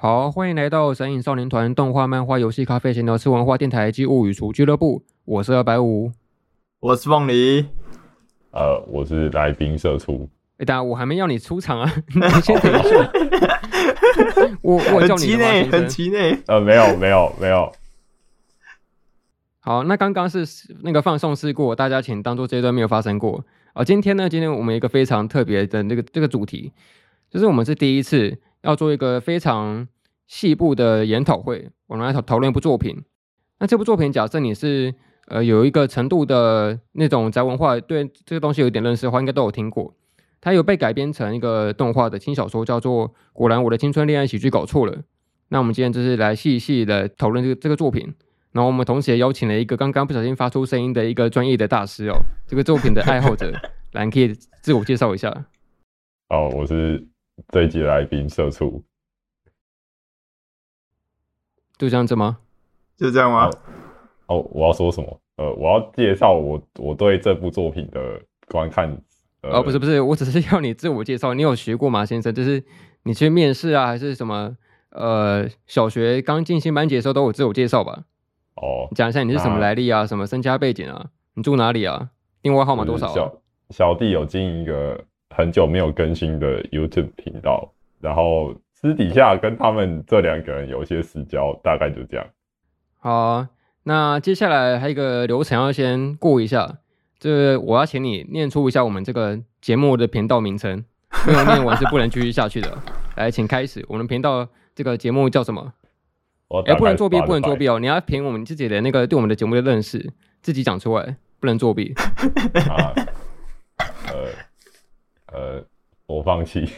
好，欢迎来到神影少年团动画、漫画、游戏、咖啡闲聊、吃文化电台及物语厨俱乐部。我是二百五，我是凤梨，呃，我是来宾社畜。哎，等下我还没要你出场啊，你先等一下。我我叫你的吗？很期内。呃，没有没有没有。好，那刚刚是那个放送事故，大家请当做这一段没有发生过。啊，今天呢，今天我们一个非常特别的那个这个主题，就是我们是第一次。要做一个非常细部的研讨会，我们来讨讨论一部作品。那这部作品，假设你是呃有一个程度的那种宅文化，对这个东西有一点认识的话，应该都有听过。它有被改编成一个动画的轻小说，叫做《果然我的青春恋爱喜剧搞错了》。那我们今天就是来细细的讨论这个这个作品。然后我们同时也邀请了一个刚刚不小心发出声音的一个专业的大师哦，这个作品的爱好者，来你可以自我介绍一下。哦，我是。这一集来宾社畜，就这样子吗？就这样吗？哦，我要说什么？呃，我要介绍我我对这部作品的观看。呃、哦，不是不是，我只是要你自我介绍。你有学过吗，先生？就是你去面试啊，还是什么？呃，小学刚进新班级的时候都有自我介绍吧？哦，讲一下你是什么来历啊？什么身家背景啊？你住哪里啊？电话号码多少、啊？小小弟有经营一个。很久没有更新的 YouTube 频道，然后私底下跟他们这两个人有一些私交，大概就这样。好啊，那接下来还有一个流程要先过一下，就是我要请你念出一下我们这个节目的频道名称，没有念完是不能继续下去的。来，请开始，我们频道这个节目叫什么？哎、欸，不能作弊，不能作弊哦！你要凭我们自己的那个对我们的节目的认识，自己讲出来，不能作弊。啊，呃。呃，我放弃。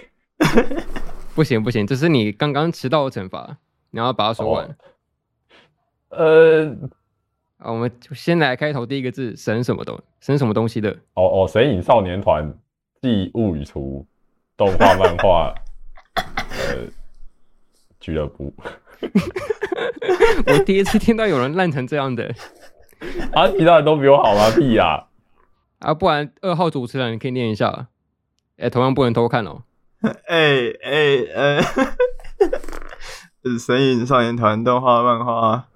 不 行不行，这是你刚刚迟到的惩罚，你要把它说完。哦、呃，啊，我们先来开头第一个字，神什么东，神什么东西的？哦哦，神隐少年团暨物语厨动画漫画呃俱乐部。我第一次听到有人烂成这样的。啊，其他人都比我好吗？屁呀！啊，不然二号主持人你可以念一下。哎、欸，同样不能偷看哦。哎 哎哎，是 神隐少年团动画、漫画，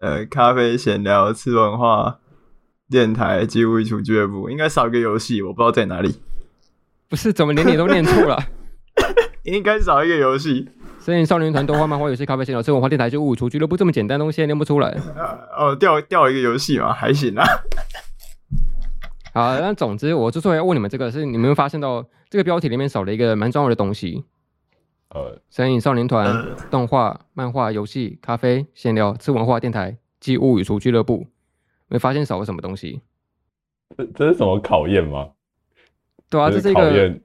呃，咖啡闲聊、吃文化电台及物语厨俱乐部，应该少一个游戏，我不知道在哪里。不是，怎么连你都念错了？应该少一个游戏。神隐少年团动画、漫画、游戏、咖啡闲聊、吃文化电台及物语厨俱乐部这么简单的东西还念不出来？哦，掉掉一个游戏嘛，还行啊。好，那总之，我之所以要问你们这个，是你们会发现到这个标题里面少了一个蛮重要的东西。呃，神影少年团、呃、动画、漫画、游戏、咖啡、闲聊、吃文化电台记物语厨俱乐部，没发现少了什么东西？这这是什么考验吗？对啊，这是一个考验。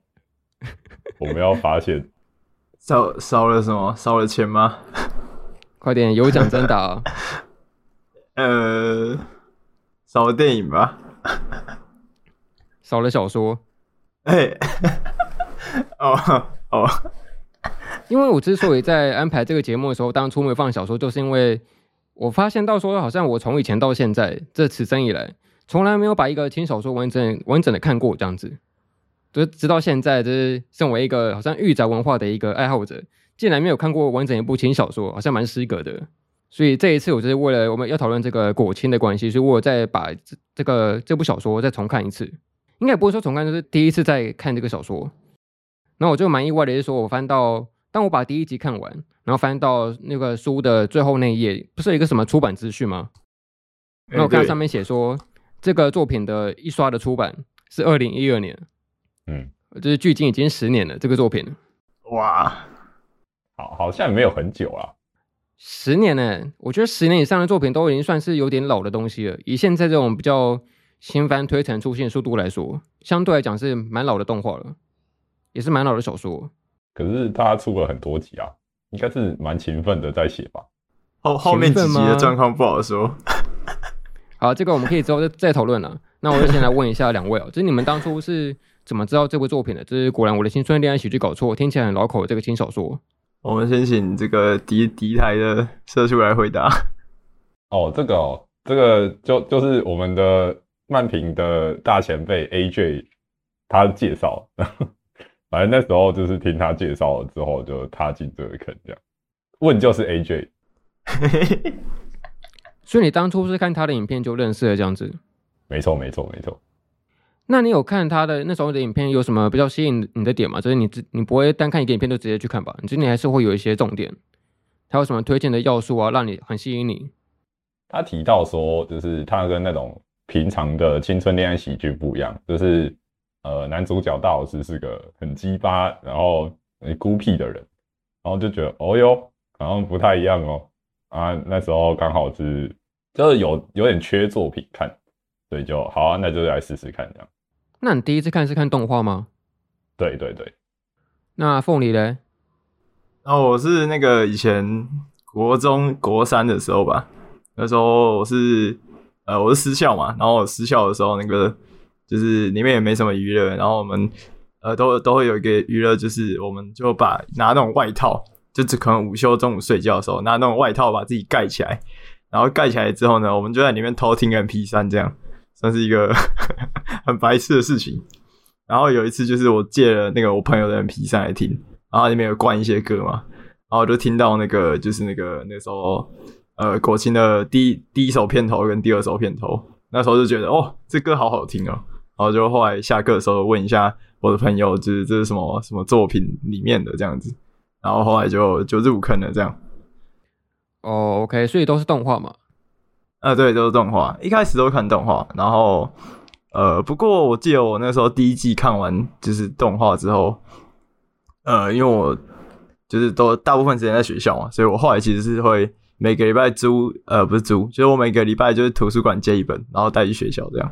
我们要发现 少少了什么？少了钱吗？快点，有奖征答。呃，少了电影吧。少了小说，哎、欸，哦哦，因为我之所以在安排这个节目的时候，当初没有放小说，就是因为我发现到说，好像我从以前到现在这此生以来，从来没有把一个轻小说完整完整的看过这样子，就直到现在，就是身为一个好像御宅文化的一个爱好者，竟然没有看过完整一部轻小说，好像蛮失格的。所以这一次，我就是为了我们要讨论这个果亲的关系，所以我再把这这个这部小说再重看一次。应该不会说重看，就是第一次在看这个小说。然后我就蛮意外的，是说我翻到，当我把第一集看完，然后翻到那个书的最后那一页，不是有一个什么出版资讯吗？那我看到上面写说，这个作品的一刷的出版是二零一二年，嗯，就是距今已经十年了。这个作品，哇，好，好像没有很久啊，十年呢？我觉得十年以上的作品都已经算是有点老的东西了。以现在这种比较。新番推陈出新速度来说，相对来讲是蛮老的动画了，也是蛮老的小说。可是他出了很多集啊，应该是蛮勤奋的在写吧？后后面几集的状况不好说。好，这个我们可以之后再再讨论了。那我就先来问一下两位哦，就是你们当初是怎么知道这部作品的？就是果然我的青春恋爱喜剧搞错，听起来很老口的这个轻小说。我们先请这个敌敌台的社畜来回答。哦，这个哦，这个就就是我们的。漫评的大前辈 AJ，他介绍，反正那时候就是听他介绍了之后，就踏进这个坑，这样。问就是 AJ。所以你当初是看他的影片就认识了这样子？没错，没错，没错。那你有看他的那时候的影片有什么比较吸引你的点吗？就是你只你不会单看一个影片就直接去看吧？你今天还是会有一些重点。他有什么推荐的要素啊，让你很吸引你？他提到说，就是他跟那种平常的青春恋爱喜剧不一样，就是呃，男主角大老师是个很鸡巴，然后很孤僻的人，然后就觉得哦哟，好像不太一样哦。啊，那时候刚好是就是有有点缺作品看，所以就好啊，那就来试试看这样。那你第一次看是看动画吗？对对对。那凤梨嘞？哦，我是那个以前国中国三的时候吧，那时候我是呃我是私校嘛，然后我私校的时候那个就是里面也没什么娱乐，然后我们呃都都会有一个娱乐，就是我们就把拿那种外套，就只可能午休中午睡觉的时候拿那种外套把自己盖起来，然后盖起来之后呢，我们就在里面偷听 MP3，这样算是一个 很白痴的事情。然后有一次就是我借了那个我朋友的 MP3 来听。然后里面有灌一些歌嘛，然后我就听到那个就是那个那时候呃国庆的第一第一首片头跟第二首片头，那时候就觉得哦这歌好好听哦，然后就后来下课的时候问一下我的朋友，就是这是什么什么作品里面的这样子，然后后来就就入坑了这样。哦，OK，所以都是动画嘛？啊，对，都是动画，一开始都看动画，然后呃不过我记得我那时候第一季看完就是动画之后。呃，因为我就是都大部分时间在学校嘛，所以我后来其实是会每个礼拜租，呃，不是租，就是我每个礼拜就是图书馆借一本，然后带去学校这样，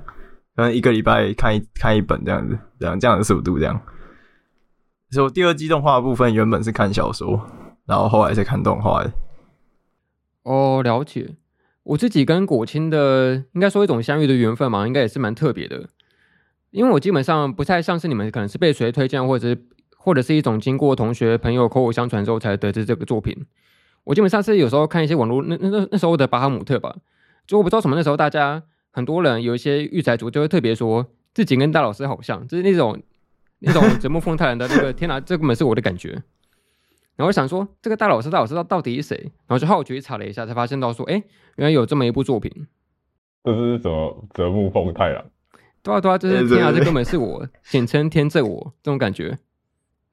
可能一个礼拜看一看一本这样子，这样这样的速度这样。所以我第二季动画部分原本是看小说，然后后来才看动画的。哦，了解。我自己跟果青的，应该说一种相遇的缘分嘛，应该也是蛮特别的，因为我基本上不太像是你们，可能是被谁推荐或者是。或者是一种经过同学朋友口口相传之后才得知这个作品。我基本上是有时候看一些网络那那那那时候的巴哈姆特吧，就我不知道什么那时候大家很多人有一些育才族就会特别说自己跟大老师好像，就是那种那种泽木风太郎的那个 天哪，这根本是我的感觉。然后我想说这个大老师大老师到到底是谁？然后就好奇去查了一下，才发现到说，哎，原来有这么一部作品。这是什么泽木风太郎？对啊对啊，就是天啊，这根本是我，简称天正我这种感觉。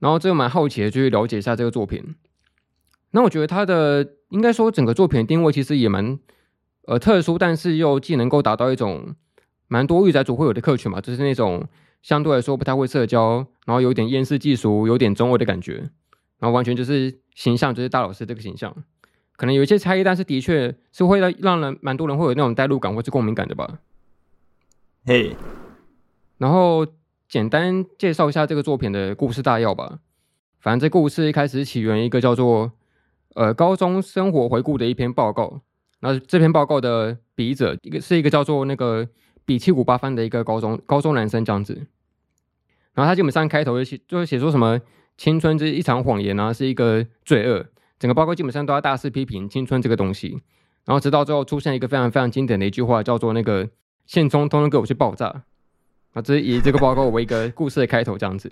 然后这个蛮好奇的，就去了解一下这个作品。那我觉得他的应该说整个作品的定位其实也蛮呃特殊，但是又既能够达到一种蛮多御宅族会有的客群嘛，就是那种相对来说不太会社交，然后有点厌世嫉俗，有点中二的感觉，然后完全就是形象就是大老师这个形象，可能有一些差异，但是的确是会让让人蛮多人会有那种代入感或是共鸣感的吧。嘿，Hey. 然后。简单介绍一下这个作品的故事大要吧。反正这故事一开始起源一个叫做“呃高中生活回顾”的一篇报告。那这篇报告的笔者一个是一个叫做那个比七五八番的一个高中高中男生这样子。然后他基本上开头就写就会写说什么青春是一场谎言啊，是一个罪恶。整个报告基本上都要大肆批评青春这个东西。然后直到最后出现一个非常非常经典的一句话，叫做那个现充通通给我去爆炸。啊，这是以这个报告为一个故事的开头这样子，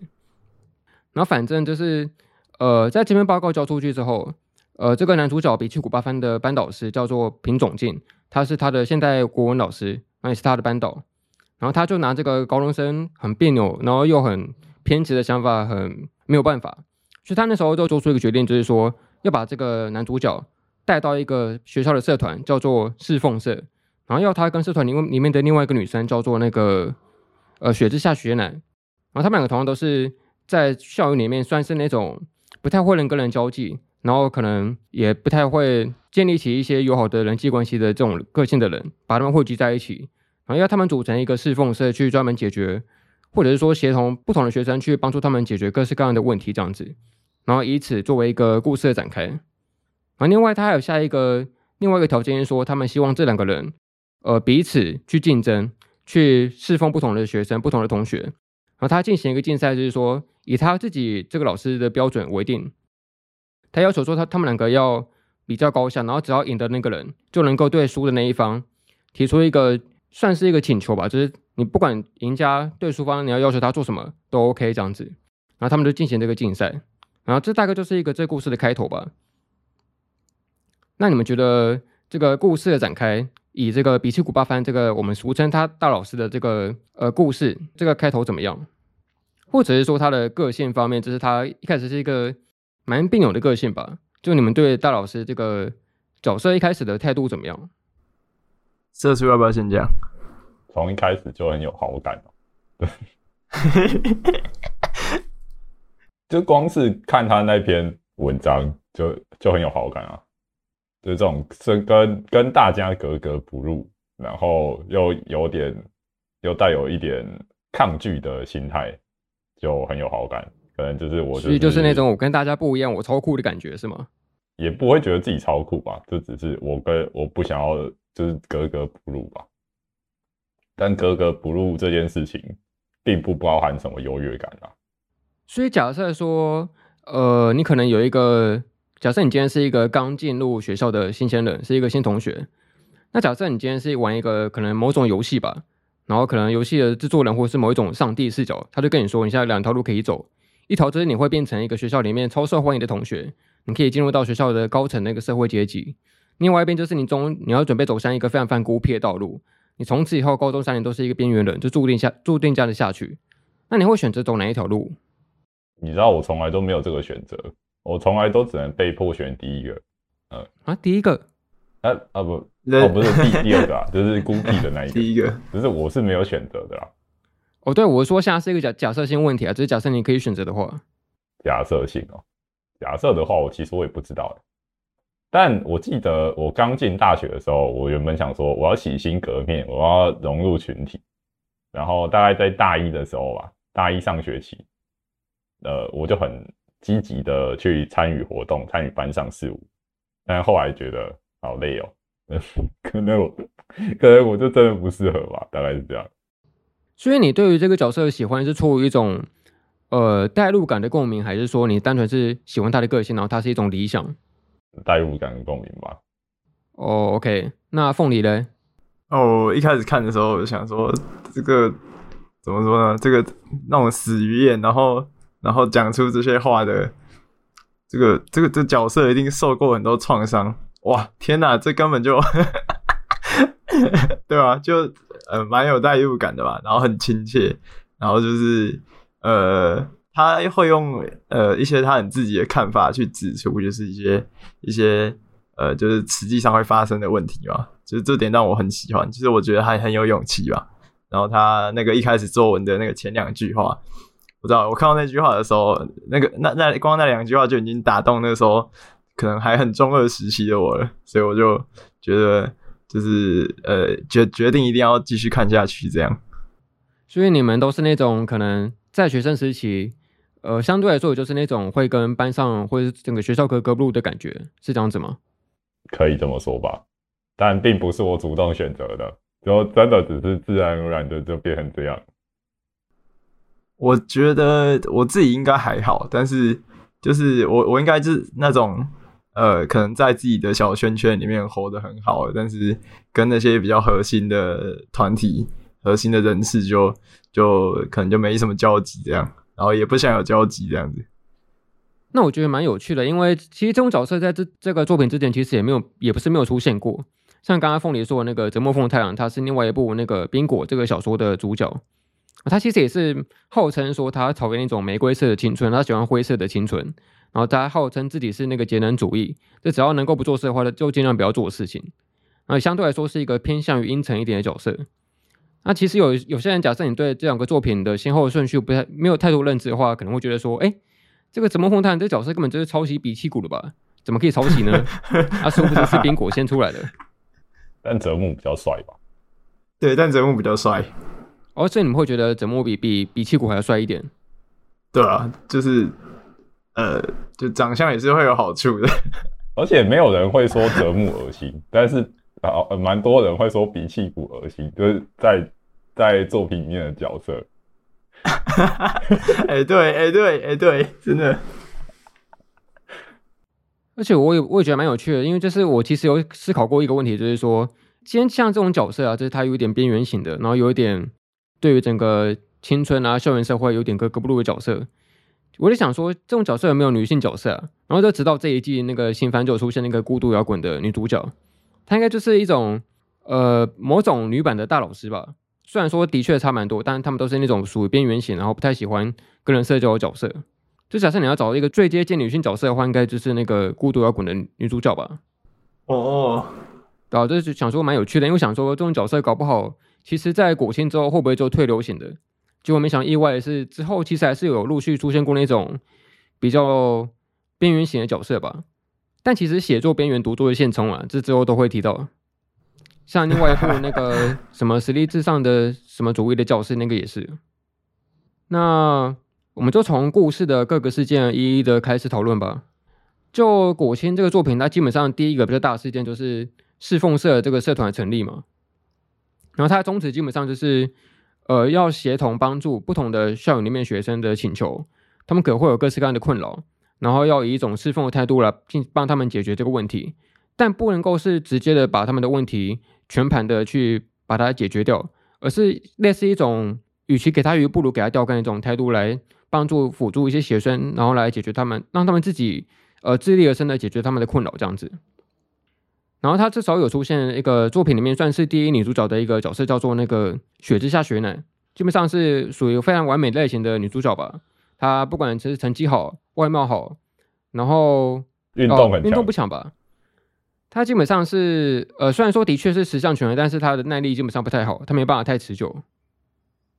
然后反正就是，呃，在这篇报告交出去之后，呃，这个男主角比七五八番的班导师叫做平总进，他是他的现代国文老师，那也是他的班导，然后他就拿这个高中生很别扭，然后又很偏执的想法，很没有办法，所以他那时候就做出一个决定，就是说要把这个男主角带到一个学校的社团，叫做侍奉社，然后要他跟社团里面里面的另外一个女生叫做那个。呃，雪之下雪乃，然后他们两个同样都是在校园里面算是那种不太会人跟人交际，然后可能也不太会建立起一些友好的人际关系的这种个性的人，把他们汇集在一起，然后要他们组成一个侍奉社去专门解决，或者是说协同不同的学生去帮助他们解决各式各样的问题这样子，然后以此作为一个故事的展开。然后另外他还有下一个另外一个条件是说，他们希望这两个人呃彼此去竞争。去侍奉不同的学生、不同的同学，然后他进行一个竞赛，就是说以他自己这个老师的标准为定，他要求说他他们两个要比较高下，然后只要赢的那个人就能够对输的那一方提出一个算是一个请求吧，就是你不管赢家对输方，你要要求他做什么都 OK 这样子，然后他们就进行这个竞赛，然后这大概就是一个这故事的开头吧。那你们觉得这个故事的展开，以这个比奇谷八番这个我们俗称他大老师的这个呃故事，这个开头怎么样？或者是说他的个性方面，就是他一开始是一个蛮病友的个性吧？就你们对大老师这个角色一开始的态度怎么样？社畜要不要先讲？从一开始就很有好感哦，对，就光是看他那篇文章就就很有好感啊，就这种是跟跟大家格格不入，然后又有点又带有一点抗拒的心态。就很有好感，可能就是我、就是，所以就是那种我跟大家不一样，我超酷的感觉是吗？也不会觉得自己超酷吧，就只是我跟我不想要就是格格不入吧。但格格不入这件事情，并不包含什么优越感啊。所以假设说，呃，你可能有一个假设，你今天是一个刚进入学校的新鲜人，是一个新同学。那假设你今天是玩一个可能某种游戏吧。然后可能游戏的制作人或是某一种上帝视角，他就跟你说，你现在两条路可以走，一条就是你会变成一个学校里面超受欢迎的同学，你可以进入到学校的高层那个社会阶级；另外一边就是你中你要准备走向一个非常非常孤僻的道路，你从此以后高中三年都是一个边缘人，就注定下注定这样的下去。那你会选择走哪一条路？你知道我从来都没有这个选择，我从来都只能被迫选第一个。呃啊，第一个。啊啊不，哦不是第第二个啊，就是孤僻的那一个。第一个，只是我是没有选择的啦。哦，对，我说现在是一个假假设性问题啊，只是假设你可以选择的话。假设性哦，假设的话，我其实我也不知道。但我记得我刚进大学的时候，我原本想说我要洗心革面，我要融入群体。然后大概在大一的时候吧，大一上学期，呃，我就很积极的去参与活动，参与班上事务。但后来觉得。好累哦，可能我可能我就真的不适合吧，大概是这样。所以你对于这个角色的喜欢是出于一种呃代入感的共鸣，还是说你单纯是喜欢他的个性，然后他是一种理想？代入感的共鸣吧。哦，OK，那凤梨嘞？哦，我一开始看的时候我就想说，这个怎么说呢？这个那种死鱼眼，然后然后讲出这些话的这个这个这角色一定受过很多创伤。哇，天哪，这根本就，对吧？就呃，蛮有代入感的吧，然后很亲切，然后就是呃，他会用呃一些他很自己的看法去指出，就是一些一些呃，就是实际上会发生的问题嘛。就是这点让我很喜欢，其实我觉得他很有勇气吧。然后他那个一开始作文的那个前两句话，我知道我看到那句话的时候，那个那那光那两句话就已经打动那时候。可能还很中二时期的我了，所以我就觉得就是呃决决定一定要继续看下去这样。所以你们都是那种可能在学生时期，呃相对来说也就是那种会跟班上或者整个学校格格不入的感觉，是这样子吗？可以这么说吧，但并不是我主动选择的，就真的只是自然而然的就变成这样。我觉得我自己应该还好，但是就是我我应该是那种。呃，可能在自己的小圈圈里面活得很好，但是跟那些比较核心的团体、核心的人士就就可能就没什么交集这样，然后也不想有交集这样子。那我觉得蛮有趣的，因为其实这种角色在这这个作品之前其实也没有，也不是没有出现过。像刚刚凤梨说的那个折磨凤太郎，他是另外一部那个冰果这个小说的主角，他其实也是号称说他讨厌那种玫瑰色的青春，他喜欢灰色的青春。然后他号称自己是那个节能主义，就只要能够不做事的话，就尽量不要做事情。那相对来说是一个偏向于阴沉一点的角色。那其实有有些人假设你对这两个作品的先后顺序不太没有太多认知的话，可能会觉得说，哎，这个泽莫凤太郎这个角色根本就是抄袭比奇谷的吧？怎么可以抄袭呢？他殊不知是冰果先出来的。但泽木比较帅吧？对，但泽木比较帅。哦，所以你们会觉得泽木比比比奇谷还要帅一点？对啊，就是。呃，就长相也是会有好处的，而且没有人会说折木恶心，但是啊，蛮、呃、多人会说鼻气骨恶心，就是在在作品里面的角色。哎、欸，对，哎、欸，对，哎、欸，对，真的。而且我也我也觉得蛮有趣的，因为就是我其实有思考过一个问题，就是说，既然像这种角色啊，就是他有一点边缘型的，然后有一点对于整个青春啊、校园社会有点格格不入的角色。我就想说，这种角色有没有女性角色啊？然然后就直到这一季那个新番就出现那个孤独摇滚的女主角，她应该就是一种呃某种女版的大老师吧。虽然说的确差蛮多，但是他们都是那种属于边缘型，然后不太喜欢跟人社交的角色。就假设你要找一个最接近女性角色的话，应该就是那个孤独摇滚的女主角吧。哦哦，然后就是想说蛮有趣的，因为想说这种角色搞不好，其实在国庆之后会不会就退流行的？结果没想意外的是，之后其实还是有陆续出现过那种比较边缘型的角色吧。但其实写作边缘，读作为现充啊，这之后都会提到。像另外一部那个什么实力至上的什么主义的教室，那个也是。那我们就从故事的各个事件一一的开始讨论吧。就果青这个作品，它基本上第一个比较大的事件就是侍奉社这个社团成立嘛。然后它的宗旨基本上就是，呃，要协同帮助不同的校园里面学生的请求，他们可能会有各式各样的困扰，然后要以一种侍奉的态度来进帮他们解决这个问题。但不能够是直接的把他们的问题全盘的去把它解决掉，而是类似一种，与其给他鱼，不如给他钓竿的一种态度来帮助辅助一些学生，然后来解决他们，让他们自己呃自力而生的解决他们的困扰这样子。然后他至少有出现一个作品里面算是第一女主角的一个角色，叫做那个雪之下雪乃，基本上是属于非常完美类型的女主角吧。她不管是成绩好、外貌好，然后运动运动不强吧。她基本上是，呃，虽然说的确是十项全能，但是她的耐力基本上不太好，她没办法太持久。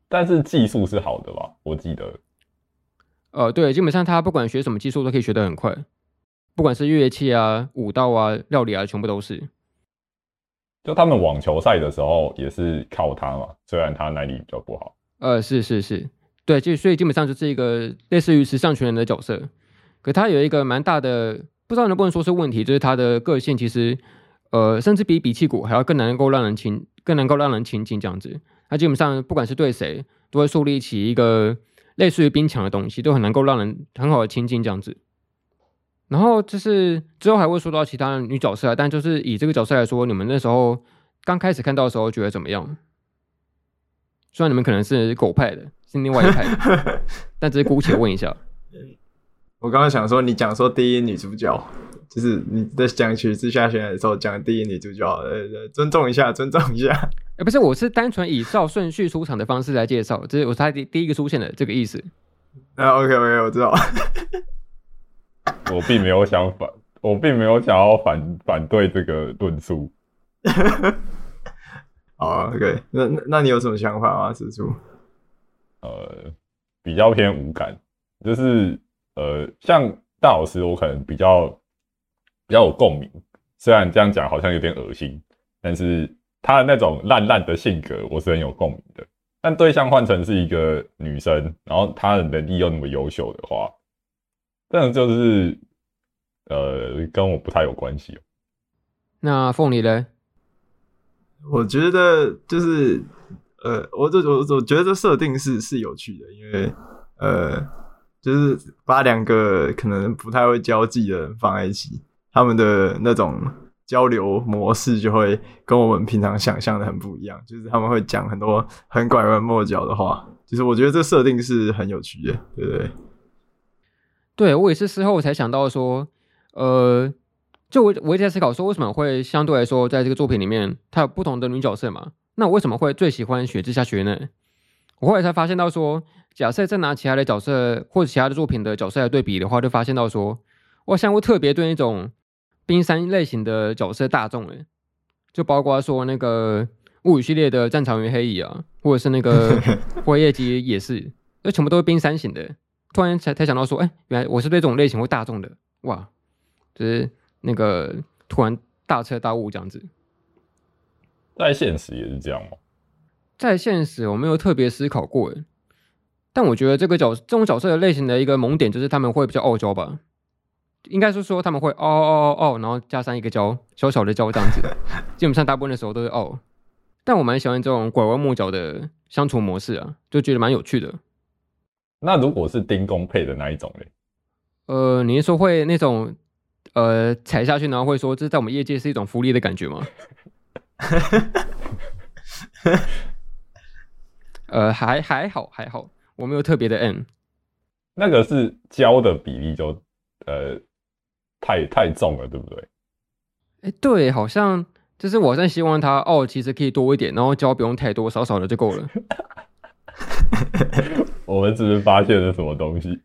但是技术是好的吧？我记得。呃，对，基本上他不管学什么技术都可以学得很快，不管是乐器啊、舞蹈啊、料理啊，全部都是。就他们网球赛的时候也是靠他嘛，虽然他耐力比较不好。呃，是是是，对，就所以基本上就是一个类似于时尚全人的角色，可他有一个蛮大的。不知道能不能说是问题，就是他的个性其实，呃，甚至比比气鼓还要更能够让人亲，更能够让人亲近这样子。他基本上不管是对谁，都会树立起一个类似于冰墙的东西，都很能够让人很好的亲近这样子。然后就是之后还会说到其他女角色，但就是以这个角色来说，你们那时候刚开始看到的时候觉得怎么样？虽然你们可能是狗派的，是另外一派的，但只是姑且问一下。我刚刚想说，你讲说第一女主角，就是你在讲曲之下雪乃的时候讲第一女主角，呃，尊重一下，尊重一下。哎、欸，不是，我是单纯以照顺序出场的方式来介绍，这是我是他第第一个出现的这个意思。啊，OK OK，我知道。我并没有想反，我并没有想要反反对这个论述。好，OK，那那那你有什么想法吗？师叔？呃，比较偏无感，就是。呃，像大老师，我可能比较比较有共鸣。虽然这样讲好像有点恶心，但是他的那种烂烂的性格，我是很有共鸣的。但对象换成是一个女生，然后她的能力又那么优秀的话，这样就是呃，跟我不太有关系。那凤梨呢？我觉得就是呃，我就我我觉得这设定是是有趣的，因为呃。就是把两个可能不太会交际的人放在一起，他们的那种交流模式就会跟我们平常想象的很不一样。就是他们会讲很多很拐弯抹角的话。就是我觉得这设定是很有趣的，对不对？对，我也是事后才想到说，呃，就我我一直在思考说，为什么会相对来说在这个作品里面，它有不同的女角色嘛？那我为什么会最喜欢雪之下雪呢？我后来才发现到说。假设再拿其他的角色或者其他的作品的角色来对比的话，就发现到说，我像我特别对那种冰山类型的角色大众诶，就包括说那个物语系列的战场与黑蚁啊，或者是那个 辉夜姬也是，那全部都是冰山型的。突然才才想到说，哎、欸，原来我是对这种类型会大众的，哇，就是那个突然大彻大悟这样子。在现实也是这样吗？在现实我没有特别思考过诶。但我觉得这个角这种角色的类型的一个萌点就是他们会比较傲娇吧，应该是说他们会傲傲傲傲，然后加上一个娇小小的娇这样子，基本上大部分的时候都是傲。但我蛮喜欢这种拐弯抹角的相处模式啊，就觉得蛮有趣的。那如果是丁公配的那一种嘞？呃，你是说会那种呃踩下去然后会说这在我们业界是一种福利的感觉吗？呃，还还好还好。我没有特别的 N，那个是胶的比例就呃太太重了，对不对？哎、欸，对，好像就是我在希望它哦，其实可以多一点，然后胶不用太多，少少的就够了。我们是不是发现了什么东西？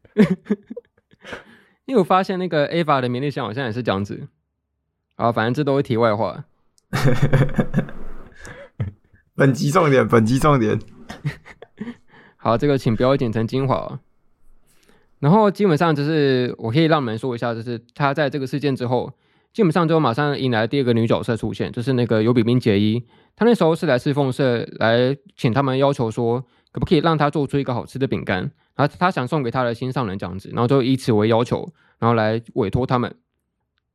因为我发现那个 Ava 的名利箱好像也是这样子。啊，反正这都是题外话。本集重点，本集重点。好，这个请不要剪成精华。然后基本上就是我可以让你们说一下，就是他在这个事件之后，基本上就马上迎来第二个女角色出现，就是那个尤比冰结衣。他那时候是来侍奉社来请他们要求说，可不可以让他做出一个好吃的饼干，然后他想送给他的心上人这样子，然后就以此为要求，然后来委托他们。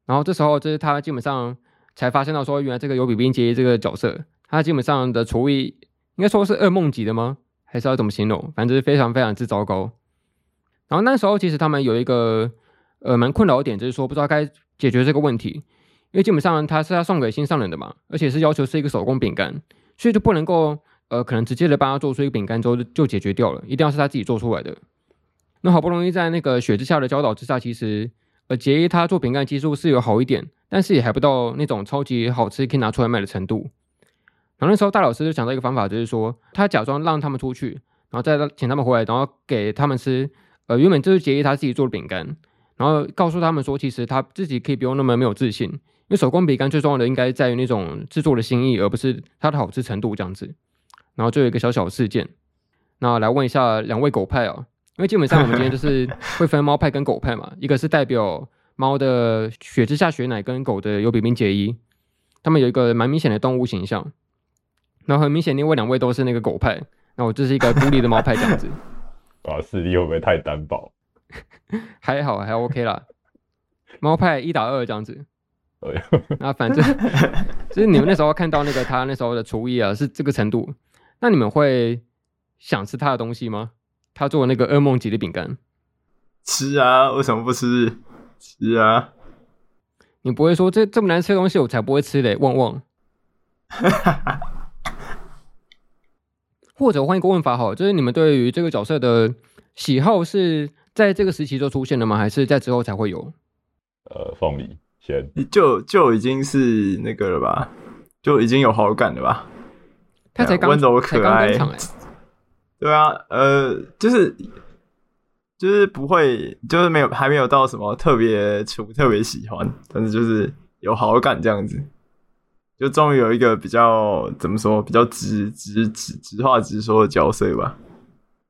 然后这时候就是他基本上才发现到说，原来这个尤比冰杰这个角色，他基本上的厨艺应该说是噩梦级的吗？还是要怎么形容？反正就是非常非常之糟糕。然后那时候其实他们有一个呃蛮困扰的点，就是说不知道该解决这个问题，因为基本上他是要送给心上人的嘛，而且是要求是一个手工饼干，所以就不能够呃可能直接的帮他做出一个饼干之后就解决掉了，一定要是他自己做出来的。那好不容易在那个雪之下的教导之下，其实呃结衣他做饼干技术是有好一点，但是也还不到那种超级好吃可以拿出来卖的程度。然后那时候大老师就想到一个方法，就是说他假装让他们出去，然后再请他们回来，然后给他们吃。呃，原本就是结衣他自己做的饼干，然后告诉他们说，其实他自己可以不用那么没有自信，因为手工饼干最重要的应该在于那种制作的心意，而不是它的好吃程度这样子。然后就有一个小小的事件，那来问一下两位狗派啊，因为基本上我们今天就是 会分猫派跟狗派嘛，一个是代表猫的雪之下雪乃跟狗的有比冰结衣，他们有一个蛮明显的动物形象，然后很明显另外两位都是那个狗派，那我就是一个孤立的猫派这样子。哇，视力会不会太单薄？还好，还 OK 啦。猫派一打二这样子。那反正就是你们那时候看到那个他那时候的厨艺啊，是这个程度。那你们会想吃他的东西吗？他做那个噩梦级的饼干。吃啊，为什么不吃？吃啊。你不会说这这么难吃的东西我才不会吃嘞？旺旺。或者换一个问法好，就是你们对于这个角色的喜好是在这个时期就出现了吗？还是在之后才会有？呃，凤梨先就就已经是那个了吧，就已经有好感了吧？他才刚温柔可爱，对啊，呃，就是就是不会，就是没有还没有到什么特别处特别喜欢，但是就是有好感这样子。就终于有一个比较怎么说，比较直直直直话直说的角色吧。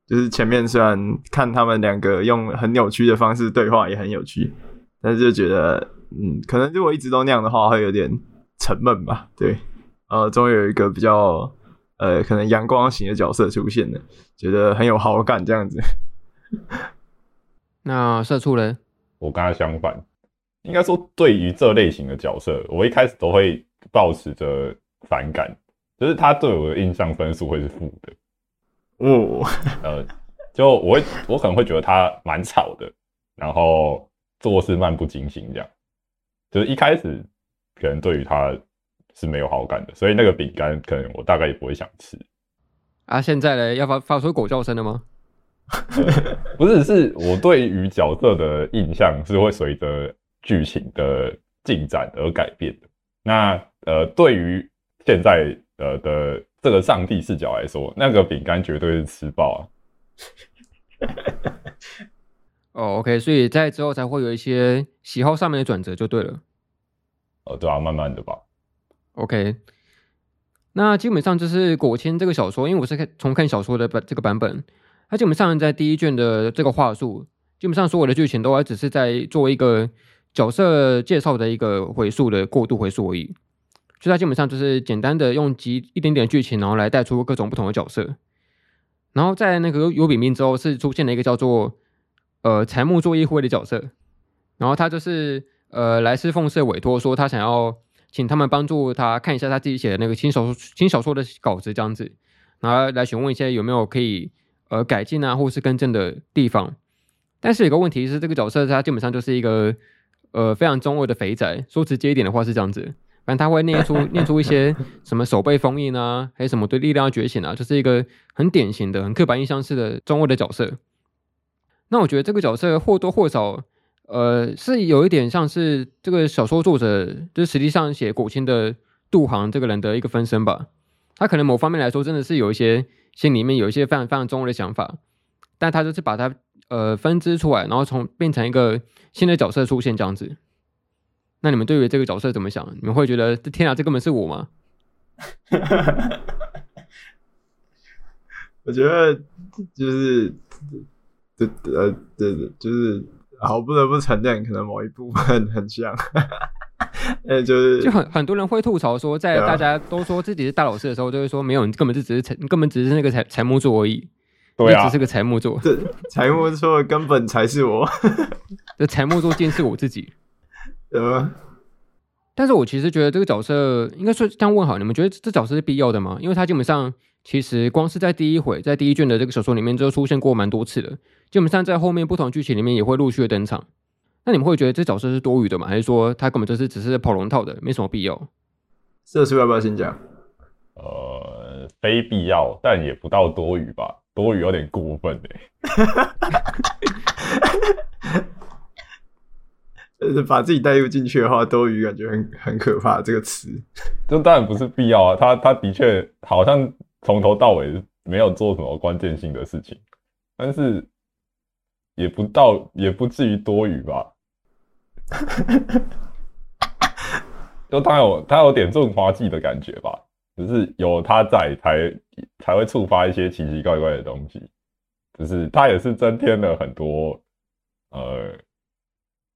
就是前面虽然看他们两个用很扭曲的方式对话也很有趣，但是就觉得，嗯，可能如果一直都那样的话，会有点沉闷吧。对，呃，终于有一个比较呃可能阳光型的角色出现了，觉得很有好感这样子。那社畜人？我跟他相反，应该说对于这类型的角色，我一开始都会。抱持着反感，就是他对我的印象分数会是负的。哦，呃，就我会，我可能会觉得他蛮吵的，然后做事漫不经心这样。就是一开始可能对于他是没有好感的，所以那个饼干可能我大概也不会想吃。啊，现在呢，要发发出狗叫声了吗？呃，不是，是我对于角色的印象是会随着剧情的进展而改变的。那呃，对于现在呃的这个上帝视角来说，那个饼干绝对是吃爆啊！哦，OK，所以在之后才会有一些喜好上面的转折，就对了。哦，对啊，慢慢的吧。OK，那基本上就是果牵这个小说，因为我是看重看小说的版这个版本，它基本上在第一卷的这个话术，基本上所有的剧情都还只是在做一个角色介绍的一个回溯的过渡回溯而已。就它基本上就是简单的用几一点点剧情，然后来带出各种不同的角色。然后在那个尤比冰之后，是出现了一个叫做呃柴木作一辉的角色。然后他就是呃来侍奉社委托说，他想要请他们帮助他看一下他自己写的那个轻小说轻小说的稿子这样子，然后来询问一些有没有可以呃改进啊或是更正的地方。但是有个问题是，这个角色他基本上就是一个呃非常中二的肥宅。说直接一点的话是这样子。反正他会念出 念出一些什么手背封印啊，还有什么对力量觉醒啊，就是一个很典型的、很刻板印象式的中二的角色。那我觉得这个角色或多或少，呃，是有一点像是这个小说作者，就是实际上写果青的杜航这个人的一个分身吧。他可能某方面来说，真的是有一些心里面有一些非常非常中二的想法，但他就是把它呃分支出来，然后从变成一个新的角色出现这样子。那你们对于这个角色怎么想？你们会觉得这天啊，这根本是我吗？我觉得就是对呃对对，就是好不得不承认，可能某一部分很像。呃，就是就很很多人会吐槽说，在大家都说自己是大老师的时候，就会说没有，你根本就只是才，根本只是那个才才木座而已。对啊，只是个才木作。对，才木座的根本才是我。这才木座竟是我自己。呃，但是我其实觉得这个角色应该说这样问好，你们觉得这角色是必要的吗？因为他基本上其实光是在第一回，在第一卷的这个小说里面就出现过蛮多次的，基本上在后面不同剧情里面也会陆续的登场。那你们会觉得这角色是多余的吗？还是说他根本就是只是跑龙套的，没什么必要？社畜要不要先讲？呃，非必要，但也不到多余吧？多余有点过分哎、欸。把自己带入进去的话，多余感觉很很可怕。这个词，这当然不是必要啊。他他的确好像从头到尾没有做什么关键性的事情，但是也不到，也不至于多余吧。就他有他有点润滑剂的感觉吧，只是有他在才才会触发一些奇奇怪怪的东西，只是他也是增添了很多呃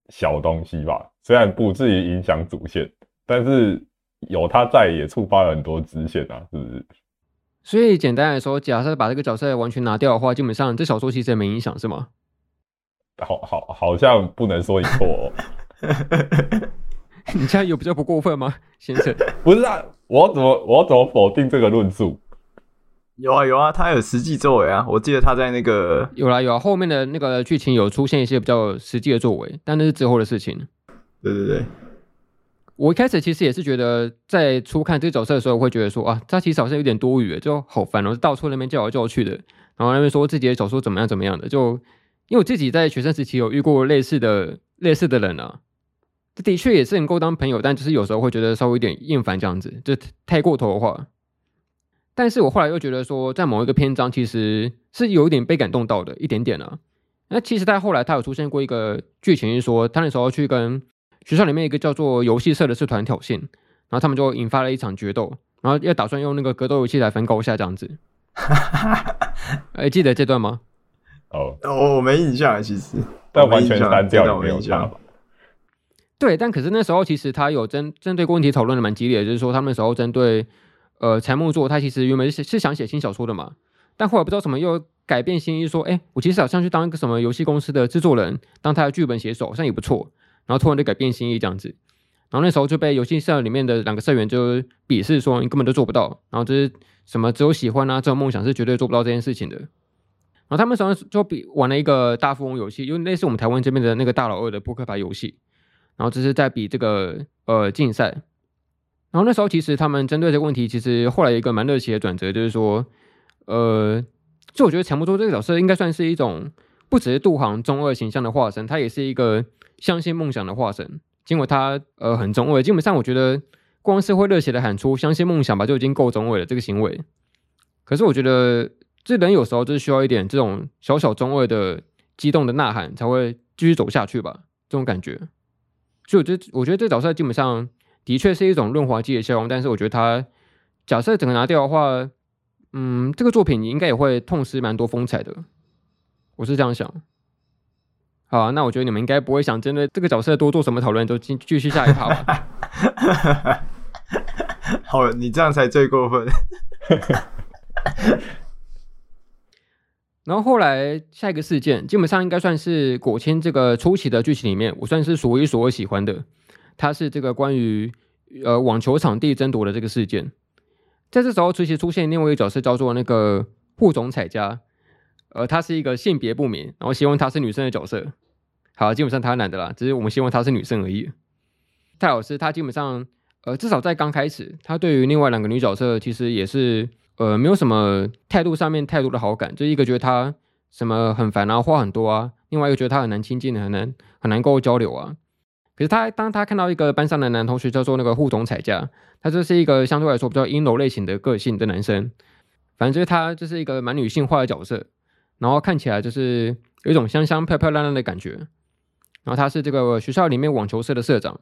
小东西吧，虽然不至于影响主线，但是有他在也触发了很多支线啊，是不是？所以简单来说，假设把这个角色完全拿掉的话，基本上这小说其实也没影响，是吗？好好好像不能说你错哦。你这样有比较不过分吗，先生？不是啊，我怎么我怎么否定这个论述？有啊有啊，他有实际作为啊，我记得他在那个有啦有啊，后面的那个剧情有出现一些比较实际的作为，但那是之后的事情。对对对，我一开始其实也是觉得，在初看这个角色的时候，我会觉得说啊，他其实好像有点多余，就好烦哦，到处那边叫来叫去的，然后那边说自己的小说怎么样怎么样的，就。因为我自己在学生时期有遇过类似的类似的人啊，这的确也是能够当朋友，但就是有时候会觉得稍微有点厌烦这样子，就太过头的话。但是我后来又觉得说，在某一个篇章其实是有一点被感动到的，一点点啊。那其实在后来他有出现过一个剧情，是说他那时候去跟学校里面一个叫做游戏社的社团挑衅，然后他们就引发了一场决斗，然后要打算用那个格斗游戏来分高下这样子。哎，记得这段吗？哦，我没印象，其实，但完全单调也没有印象。对，但可是那时候其实他有针针对问题讨论的蛮激烈，就是说他们那时候针对呃柴木座，他其实原本是是想写新小说的嘛，但后来不知道什么又改变心意，说哎，我其实好像去当一个什么游戏公司的制作人，当他的剧本写手好像也不错，然后突然就改变心意这样子，然后那时候就被游戏社里面的两个社员就鄙视说你根本都做不到，然后就是什么只有喜欢啊这种梦想是绝对做不到这件事情的。然后他们手上就比玩了一个大富翁游戏，因为类似我们台湾这边的那个大老二的扑克牌游戏。然后这是在比这个呃竞赛。然后那时候其实他们针对这个问题，其实后来一个蛮热血的转折，就是说，呃，就我觉得强迫说这个角色应该算是一种不只是杜航中二形象的化身，他也是一个相信梦想的化身。尽管他呃很中二，基本上我觉得光是会热血的喊出相信梦想吧，就已经够中二了这个行为。可是我觉得。这人有时候就是需要一点这种小小中二的激动的呐喊，才会继续走下去吧，这种感觉。所以我觉得，我觉得这角色基本上的确是一种润滑剂的效用，但是我觉得他假设整个拿掉的话，嗯，这个作品应该也会痛失蛮多风采的。我是这样想。好啊，那我觉得你们应该不会想针对这个角色多做什么讨论，就继继续下一趴吧。好了，你这样才最过分。然后后来下一个事件，基本上应该算是果青这个初期的剧情里面，我算是数一数二喜欢的。它是这个关于呃网球场地争夺的这个事件。在这时候，其实出现另外一个角色叫做那个户总彩佳，呃，他是一个性别不明，然后希望他是女生的角色。好，基本上他是男的啦，只是我们希望他是女生而已。蔡老师他基本上呃至少在刚开始，他对于另外两个女角色其实也是。呃，没有什么态度上面态度的好感，就一个觉得他什么很烦啊，话很多啊。另外一个觉得他很难亲近，很难很难够交流啊。可是他当他看到一个班上的男同学叫做那个护种彩家，他就是一个相对来说比较阴柔类型的个性的男生。反正就是他就是一个蛮女性化的角色，然后看起来就是有一种香香漂漂亮亮的感觉。然后他是这个学校里面网球社的社长。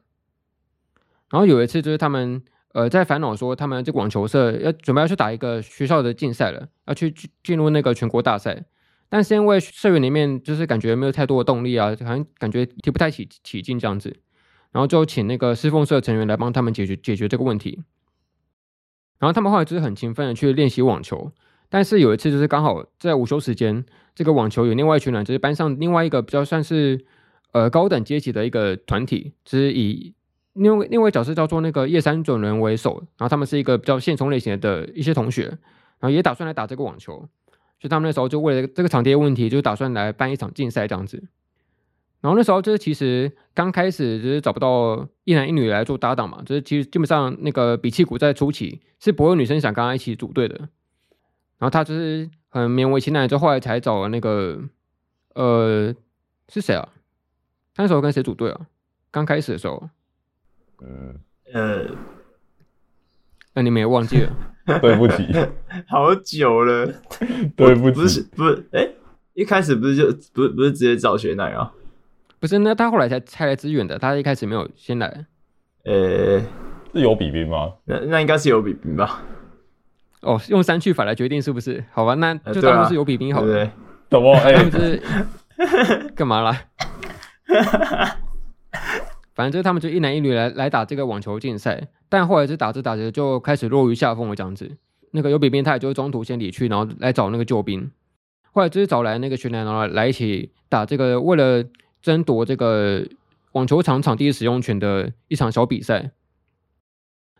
然后有一次就是他们呃在烦恼说他们这个网球社要准备要去打一个学校的竞赛了，要去进入那个全国大赛。但是因为社员里面就是感觉没有太多的动力啊，好像感觉提不太起起劲这样子，然后就请那个师凤社成员来帮他们解决解决这个问题。然后他们后来就是很勤奋的去练习网球，但是有一次就是刚好在午休时间，这个网球有另外一群人，就是班上另外一个比较算是呃高等阶级的一个团体，就是以另外另外一角色叫做那个叶山准人为首，然后他们是一个比较现充类型的一些同学，然后也打算来打这个网球。就他们那时候就为了这个场地的问题，就打算来办一场竞赛这样子。然后那时候就是其实刚开始就是找不到一男一女来做搭档嘛，就是其实基本上那个比气鼓在初期是不会有女生想跟他一起组队的。然后他就是很勉为其难，就后来才找了那个呃是谁啊？他那时候跟谁组队啊？刚开始的时候，嗯呃，那你们也忘记了。对不起，好久了。对不起，不是不是，哎、欸，一开始不是就不是不是直接找学奶啊？不是，那他后来才才来支援的，他一开始没有先来。呃、欸，是有比兵吗？那那应该是有比兵吧？哦，用删去法来决定是不是？好吧，那就当做是有比拼好了。对，怎么？哎，不是 干嘛啦？反正就是他们就一男一女来来打这个网球竞赛，但后来是打着打着就开始落于下风了这样子。那个有比兵，他也就中途先离去，然后来找那个救兵。后来就是找来那个学男，然后来一起打这个为了争夺这个网球场场地使用权的一场小比赛。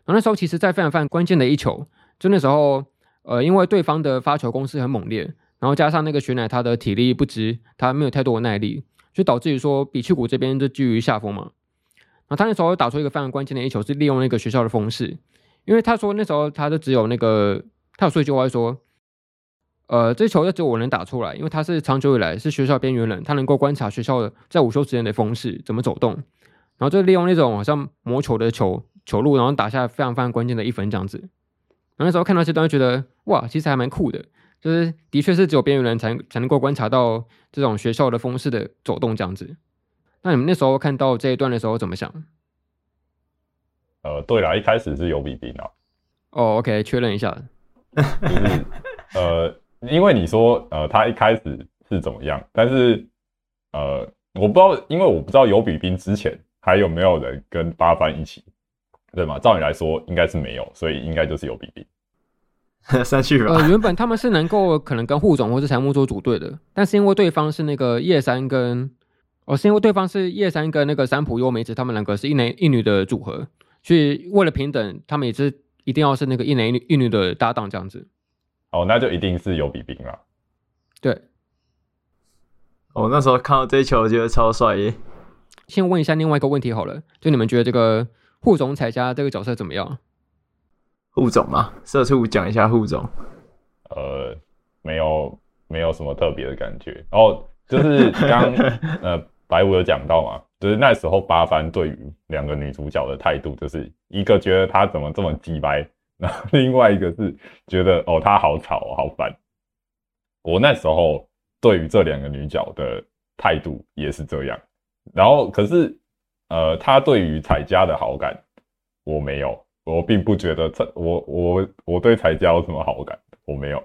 然后那时候其实，在非常非常关键的一球，就那时候呃，因为对方的发球攻势很猛烈，然后加上那个学男他的体力不支，他没有太多的耐力，就导致于说比气谷这边就居于下风嘛。然后他那时候打出一个非常关键的一球，是利用那个学校的风势，因为他说那时候他就只有那个，他有说一句话说，呃，这球就只有我能打出来，因为他是长久以来是学校边缘人，他能够观察学校的在午休时间的风势怎么走动，然后就利用那种好像魔球的球球路，然后打下非常非常关键的一分这样子。然后那时候看到这段，觉得哇，其实还蛮酷的，就是的确是只有边缘人才才能够观察到这种学校的风势的走动这样子。那你们那时候看到这一段的时候怎么想？呃，对啦，一开始是有比拼啊。哦，OK，确认一下。就是呃，因为你说呃，他一开始是怎么样，但是呃，我不知道，因为我不知道有比拼之前还有没有人跟八番一起，对吗？照理来说应该是没有，所以应该就是有比拼。三去吧。呃，原本他们是能够可能跟护种或是柴木做组队的，但是因为对方是那个叶山跟。哦，是因为对方是叶山跟那个三浦优美子，他们两个是一男一女的组合，所以为了平等，他们也是一定要是那个一男一女一女的搭档这样子。哦，那就一定是有比拼了。对。哦，那时候看到这一球，我觉得超帅耶。先问一下另外一个问题好了，就你们觉得这个护总彩家这个角色怎么样？护总嘛，社畜讲一下护总。呃，没有，没有什么特别的感觉。哦，就是刚 呃。白五有讲到嘛，就是那时候八番对于两个女主角的态度，就是一个觉得她怎么这么鸡掰，然后另外一个是觉得哦她好吵好烦。我那时候对于这两个女角的态度也是这样，然后可是呃，他对于彩家的好感我没有，我并不觉得这我我我对彩家有什么好感，我没有。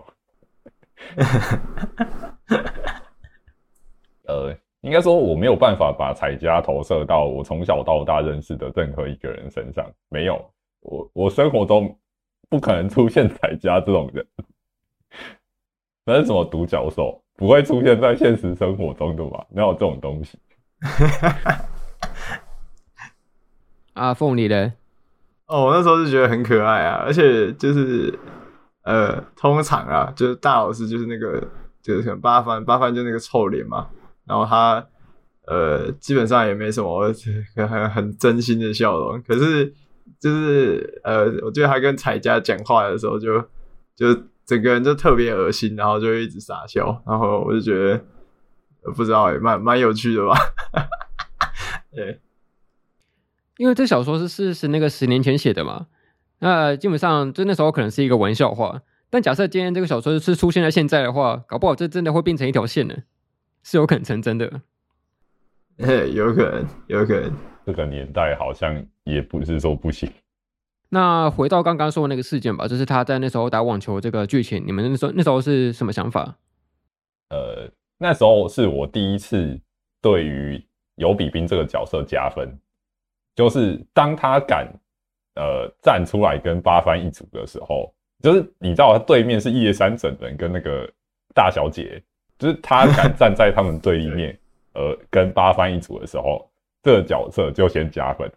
呃。应该说我没有办法把彩家投射到我从小到大认识的任何一个人身上，没有，我我生活中不可能出现彩家这种人，那是什么独角兽？不会出现在现实生活中的吧？没有这种东西。阿凤你呢？哦，我那时候是觉得很可爱啊，而且就是呃，通常啊，就是大老师就是那个就是可能八幡八幡就那个臭脸嘛。然后他，呃，基本上也没什么很很真心的笑容。可是，就是呃，我觉得他跟彩家讲话的时候就，就整个人就特别恶心，然后就一直傻笑。然后我就觉得，不知道哎、欸，蛮蛮有趣的吧？对，因为这小说是是是那个十年前写的嘛，那基本上就那时候可能是一个玩笑话。但假设今天这个小说是出现在现在的话，搞不好这真的会变成一条线呢，是有可能成真的。嘿，有可能，有可能。这个年代好像也不是说不行。那回到刚刚说的那个事件吧，就是他在那时候打网球这个剧情，你们那时候那时候是什么想法？呃，那时候是我第一次对于尤比冰这个角色加分，就是当他敢呃站出来跟八番一组的时候。就是你知道，他对面是叶山整人跟那个大小姐，就是他敢 站在他们对立面，呃，跟八番一组的时候，这个角色就先加分，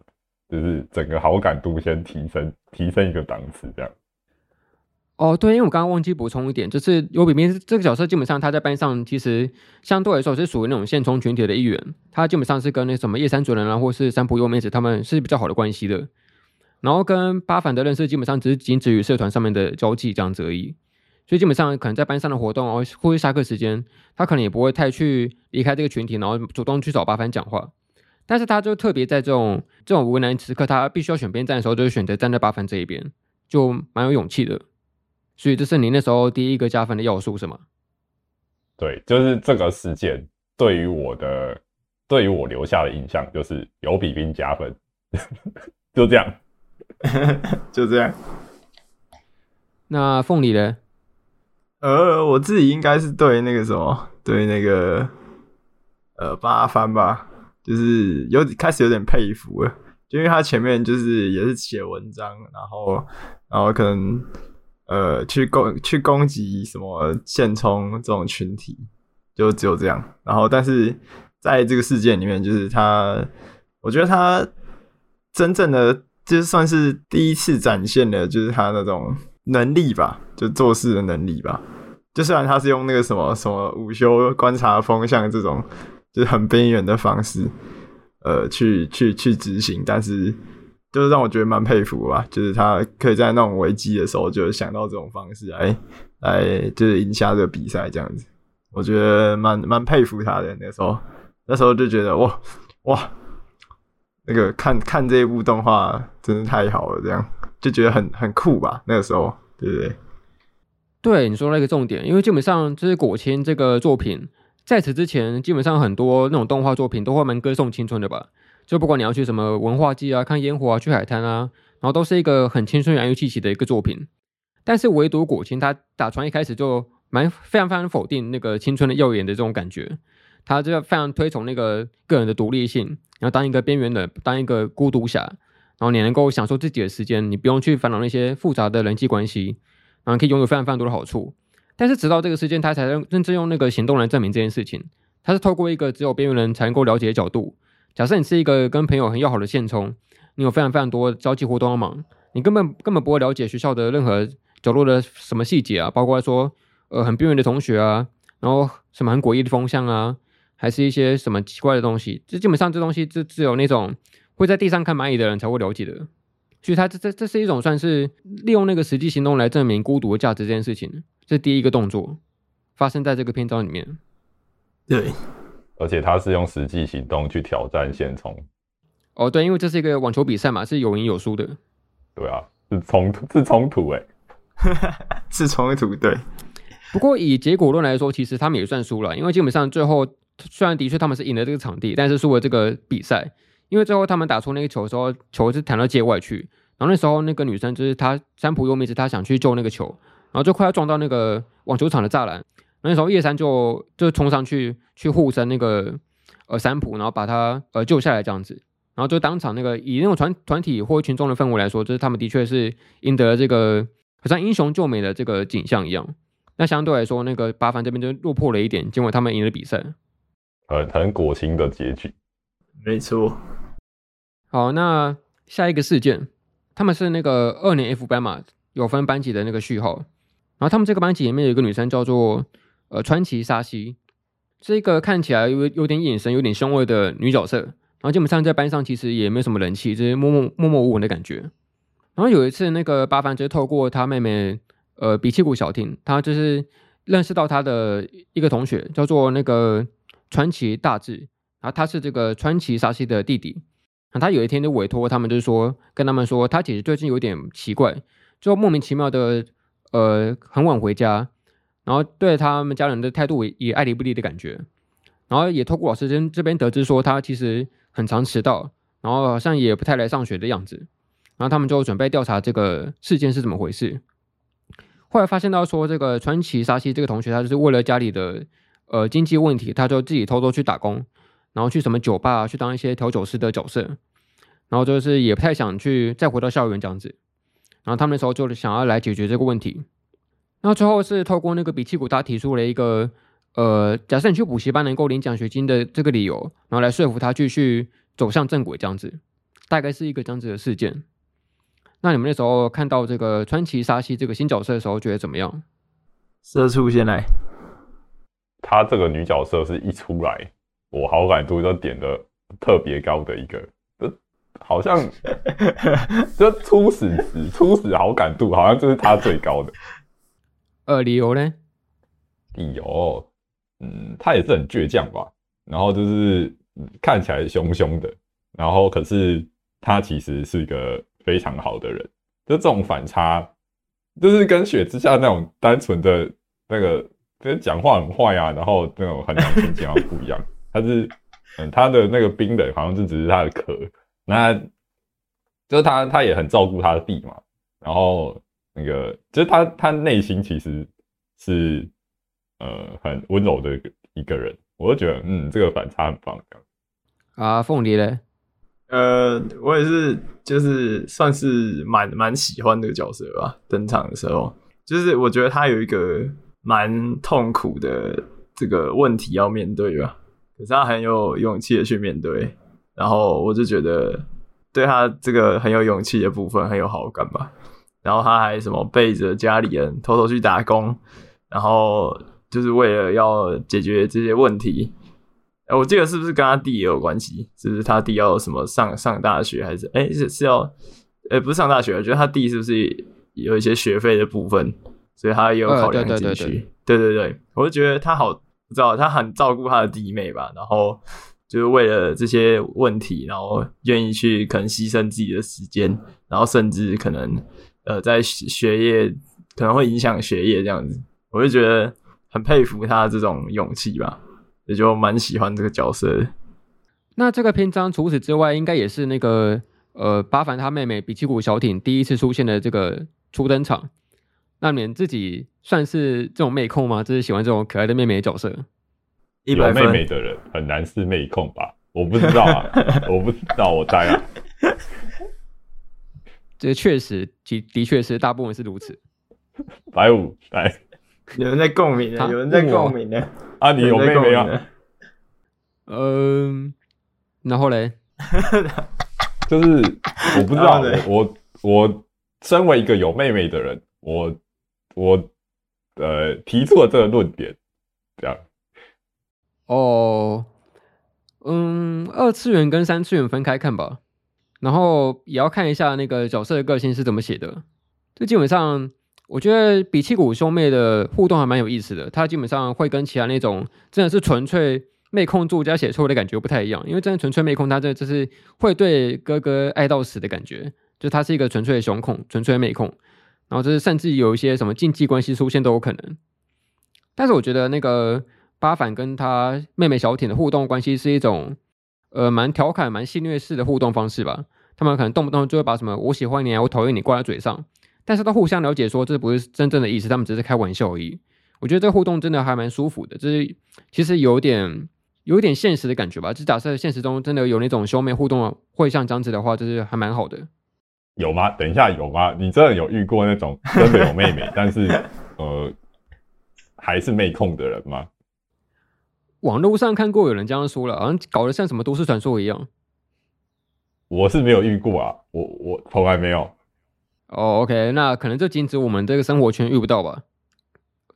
就是整个好感度先提升，提升一个档次这样。哦，对，因为我刚刚忘记补充一点，就是游比冰这个角色基本上他在班上其实相对来说是属于那种现充群体的一员，他基本上是跟那什么叶山主人啊，或是三浦优美子他们是比较好的关系的。然后跟八幡的认识基本上只是仅止于社团上面的交际这样子而已，所以基本上可能在班上的活动哦，或者下课时间，他可能也不会太去离开这个群体，然后主动去找八幡讲话。但是他就特别在这种这种为难时刻，他必须要选边站的时候，就是选择站在八幡这一边，就蛮有勇气的。所以这是你那时候第一个加分的要素是吗？对，就是这个事件对于我的对于我留下的印象就是有比冰加分，就这样。就这样。那凤梨呢？呃，我自己应该是对那个什么，对那个呃八番吧，就是有开始有点佩服了，就因为他前面就是也是写文章，然后然后可能呃去攻去攻击什么现充这种群体，就只有这样。然后但是在这个事件里面，就是他，我觉得他真正的。就算是第一次展现的，就是他那种能力吧，就做事的能力吧。就虽然他是用那个什么什么午休观察风向这种，就是很边缘的方式，呃，去去去执行，但是就是让我觉得蛮佩服吧。就是他可以在那种危机的时候，就想到这种方式来来，就是赢下这个比赛这样子。我觉得蛮蛮佩服他的。那时候，那时候就觉得哇哇。那个看看这一部动画真是太好了，这样就觉得很很酷吧？那个时候，对不对？对，你说了一个重点，因为基本上就是果青这个作品，在此之前，基本上很多那种动画作品都会蛮歌颂青春的吧？就不管你要去什么文化祭啊、看烟火啊、去海滩啊，然后都是一个很青春洋溢气息的一个作品。但是唯独古琴，他打从一开始就蛮非常非常否定那个青春的耀眼的这种感觉。他就要非常推崇那个个人的独立性，然后当一个边缘的，当一个孤独侠，然后你能够享受自己的时间，你不用去烦恼那些复杂的人际关系，然后可以拥有非常非常多的好处。但是直到这个事件，他才认真用那个行动来证明这件事情。他是透过一个只有边缘人才能够了解的角度。假设你是一个跟朋友很要好的现充，你有非常非常多交际活动要忙，你根本根本不会了解学校的任何角落的什么细节啊，包括说呃很边缘的同学啊，然后什么很诡异的风向啊。还是一些什么奇怪的东西，这基本上这东西只只有那种会在地上看蚂蚁的人才会了解的，所以他这这这是一种算是利用那个实际行动来证明孤独的价值这件事情，这是第一个动作发生在这个篇章里面。对，而且他是用实际行动去挑战现充。哦，对，因为这是一个网球比赛嘛，是有赢有输的。对啊，是冲突，是冲突，哎，是冲突，对。不过以结果论来说，其实他们也算输了，因为基本上最后。虽然的确他们是赢了这个场地，但是输了这个比赛，因为最后他们打出那个球的时候，球是弹到界外去，然后那时候那个女生就是她三浦优美子，她想去救那个球，然后就快要撞到那个网球场的栅栏，那时候叶山就就冲上去去护身那个呃三浦，然后把他呃救下来这样子，然后就当场那个以那种团团体或群众的氛围来说，就是他们的确是赢得了这个好像英雄救美的这个景象一样。那相对来说，那个八番这边就落魄了一点，结果他们赢了比赛。很很果青的结局，没错。好，那下一个事件，他们是那个二年 F 班嘛，有分班级的那个序号。然后他们这个班级里面有一个女生叫做呃川崎沙希，是一个看起来有有点眼神、有点凶恶的女角色。然后基本上在班上其实也没什么人气，就是默默默默无闻的感觉。然后有一次，那个八幡就透过他妹妹呃比气谷小町，他就是认识到他的一个同学叫做那个。川崎大志，然后他是这个川崎沙希的弟弟。那他有一天就委托他们，就是说跟他们说，他其实最近有点奇怪，就莫名其妙的呃很晚回家，然后对他们家人的态度也爱理不理的感觉。然后也透过老师这这边得知说，他其实很常迟到，然后好像也不太来上学的样子。然后他们就准备调查这个事件是怎么回事。后来发现到说，这个川崎沙希这个同学，他就是为了家里的呃经济问题，他就自己偷偷去打工，然后去什么酒吧去当一些调酒师的角色，然后就是也不太想去再回到校园这样子。然后他们那时候就想要来解决这个问题。然后最后是透过那个比奇谷，他提出了一个。呃，假设你去补习班能够领奖学金的这个理由，然后来说服他继续走向正轨，这样子，大概是一个这样子的事件。那你们那时候看到这个川崎沙希这个新角色的时候，觉得怎么样？社畜先来，她这个女角色是一出来，我好感度就点的特别高的一个，好像 这初始值、初始好感度好像就是她最高的。呃，理由呢？理由。嗯，他也是很倔强吧，然后就是看起来凶凶的，然后可是他其实是一个非常好的人，就这种反差，就是跟雪之下那种单纯的那个，就是讲话很坏啊，然后那种很难听讲话不一样。他是，嗯，他的那个冰冷好像就只是他的壳，那就是他他也很照顾他的弟嘛，然后那个就是他他内心其实是。呃，很温柔的一个人，我就觉得，嗯，这个反差很棒。啊，凤梨嘞？呃，我也是，就是算是蛮蛮喜欢这个角色吧。登场的时候，就是我觉得他有一个蛮痛苦的这个问题要面对吧，可是他很有勇气的去面对，然后我就觉得对他这个很有勇气的部分很有好感吧。然后他还什么背着家里人偷偷去打工，然后。就是为了要解决这些问题，欸，我记得是不是跟他弟也有关系？是不是他弟要什么上上大学，还是哎、欸、是是要，哎、欸、不是上大学？我觉得他弟是不是有一些学费的部分，所以他也有考量进去。呃、对，对，对，对，对对对，我就觉得他好，不知道他很照顾他的弟妹吧，然后就是为了这些问题，然后愿意去可能牺牲自己的时间，然后甚至可能呃在学业可能会影响学业这样子，我就觉得。很佩服他这种勇气吧，也就蛮喜欢这个角色的。那这个篇章除此之外，应该也是那个呃巴凡他妹妹比奇古小艇第一次出现的这个初登场。那你们自己算是这种妹控吗？就是喜欢这种可爱的妹妹的角色？有妹妹的人很难是妹控吧？我不知道啊，我不知道，我猜啊。这确实，的的确是大部分是如此。百五来。有人在共鸣呢，有人在共鸣呢。啊，你有妹妹啊？嗯，然后嘞，就是我不知道，我我身为一个有妹妹的人，我我呃提出了这个论点，这样。哦，嗯，二次元跟三次元分开看吧，然后也要看一下那个角色的个性是怎么写的，就基本上。我觉得比奇谷兄妹的互动还蛮有意思的，他基本上会跟其他那种真的是纯粹妹控作家写错的感觉不太一样，因为真的纯粹妹控，他这就是会对哥哥爱到死的感觉，就他是一个纯粹的兄控，纯粹的妹控，然后就是甚至有一些什么禁忌关系出现都有可能。但是我觉得那个八反跟他妹妹小艇的互动关系是一种呃蛮调侃、蛮戏谑式的互动方式吧，他们可能动不动就会把什么我喜欢你啊，我讨厌你挂在嘴上。但是都互相了解，说这不是真正的意思，他们只是开玩笑而已。我觉得这个互动真的还蛮舒服的，就是其实有点有一点现实的感觉吧。就假设现实中真的有那种兄妹互动会像这样子的话，就是还蛮好的。有吗？等一下有吗？你真的有遇过那种真的有妹妹，但是呃还是妹控的人吗？网络上看过有人这样说了，好像搞得像什么都市传说一样。我是没有遇过啊，我我从来没有。哦、oh，OK，那可能就仅止我们这个生活圈遇不到吧，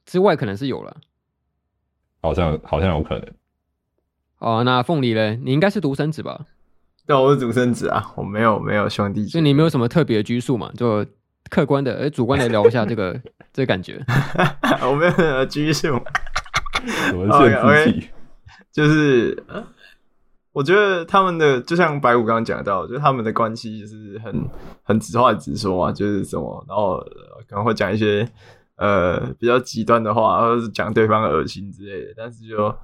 之外可能是有了，好像好像有可能。哦、oh，那凤梨嘞，你应该是独生子吧？对，我是独生子啊，我没有没有兄弟，所以你没有什么特别的拘束嘛？就客观的，哎，主观的聊一下这个 这个感觉。我没有什么拘束，什么限制器？就是，我觉得他们的就像白骨刚刚讲到，就是他们的关系就是很很直话直说嘛，就是什么，然后可能会讲一些呃比较极端的话，或者是讲对方恶心之类的，但是就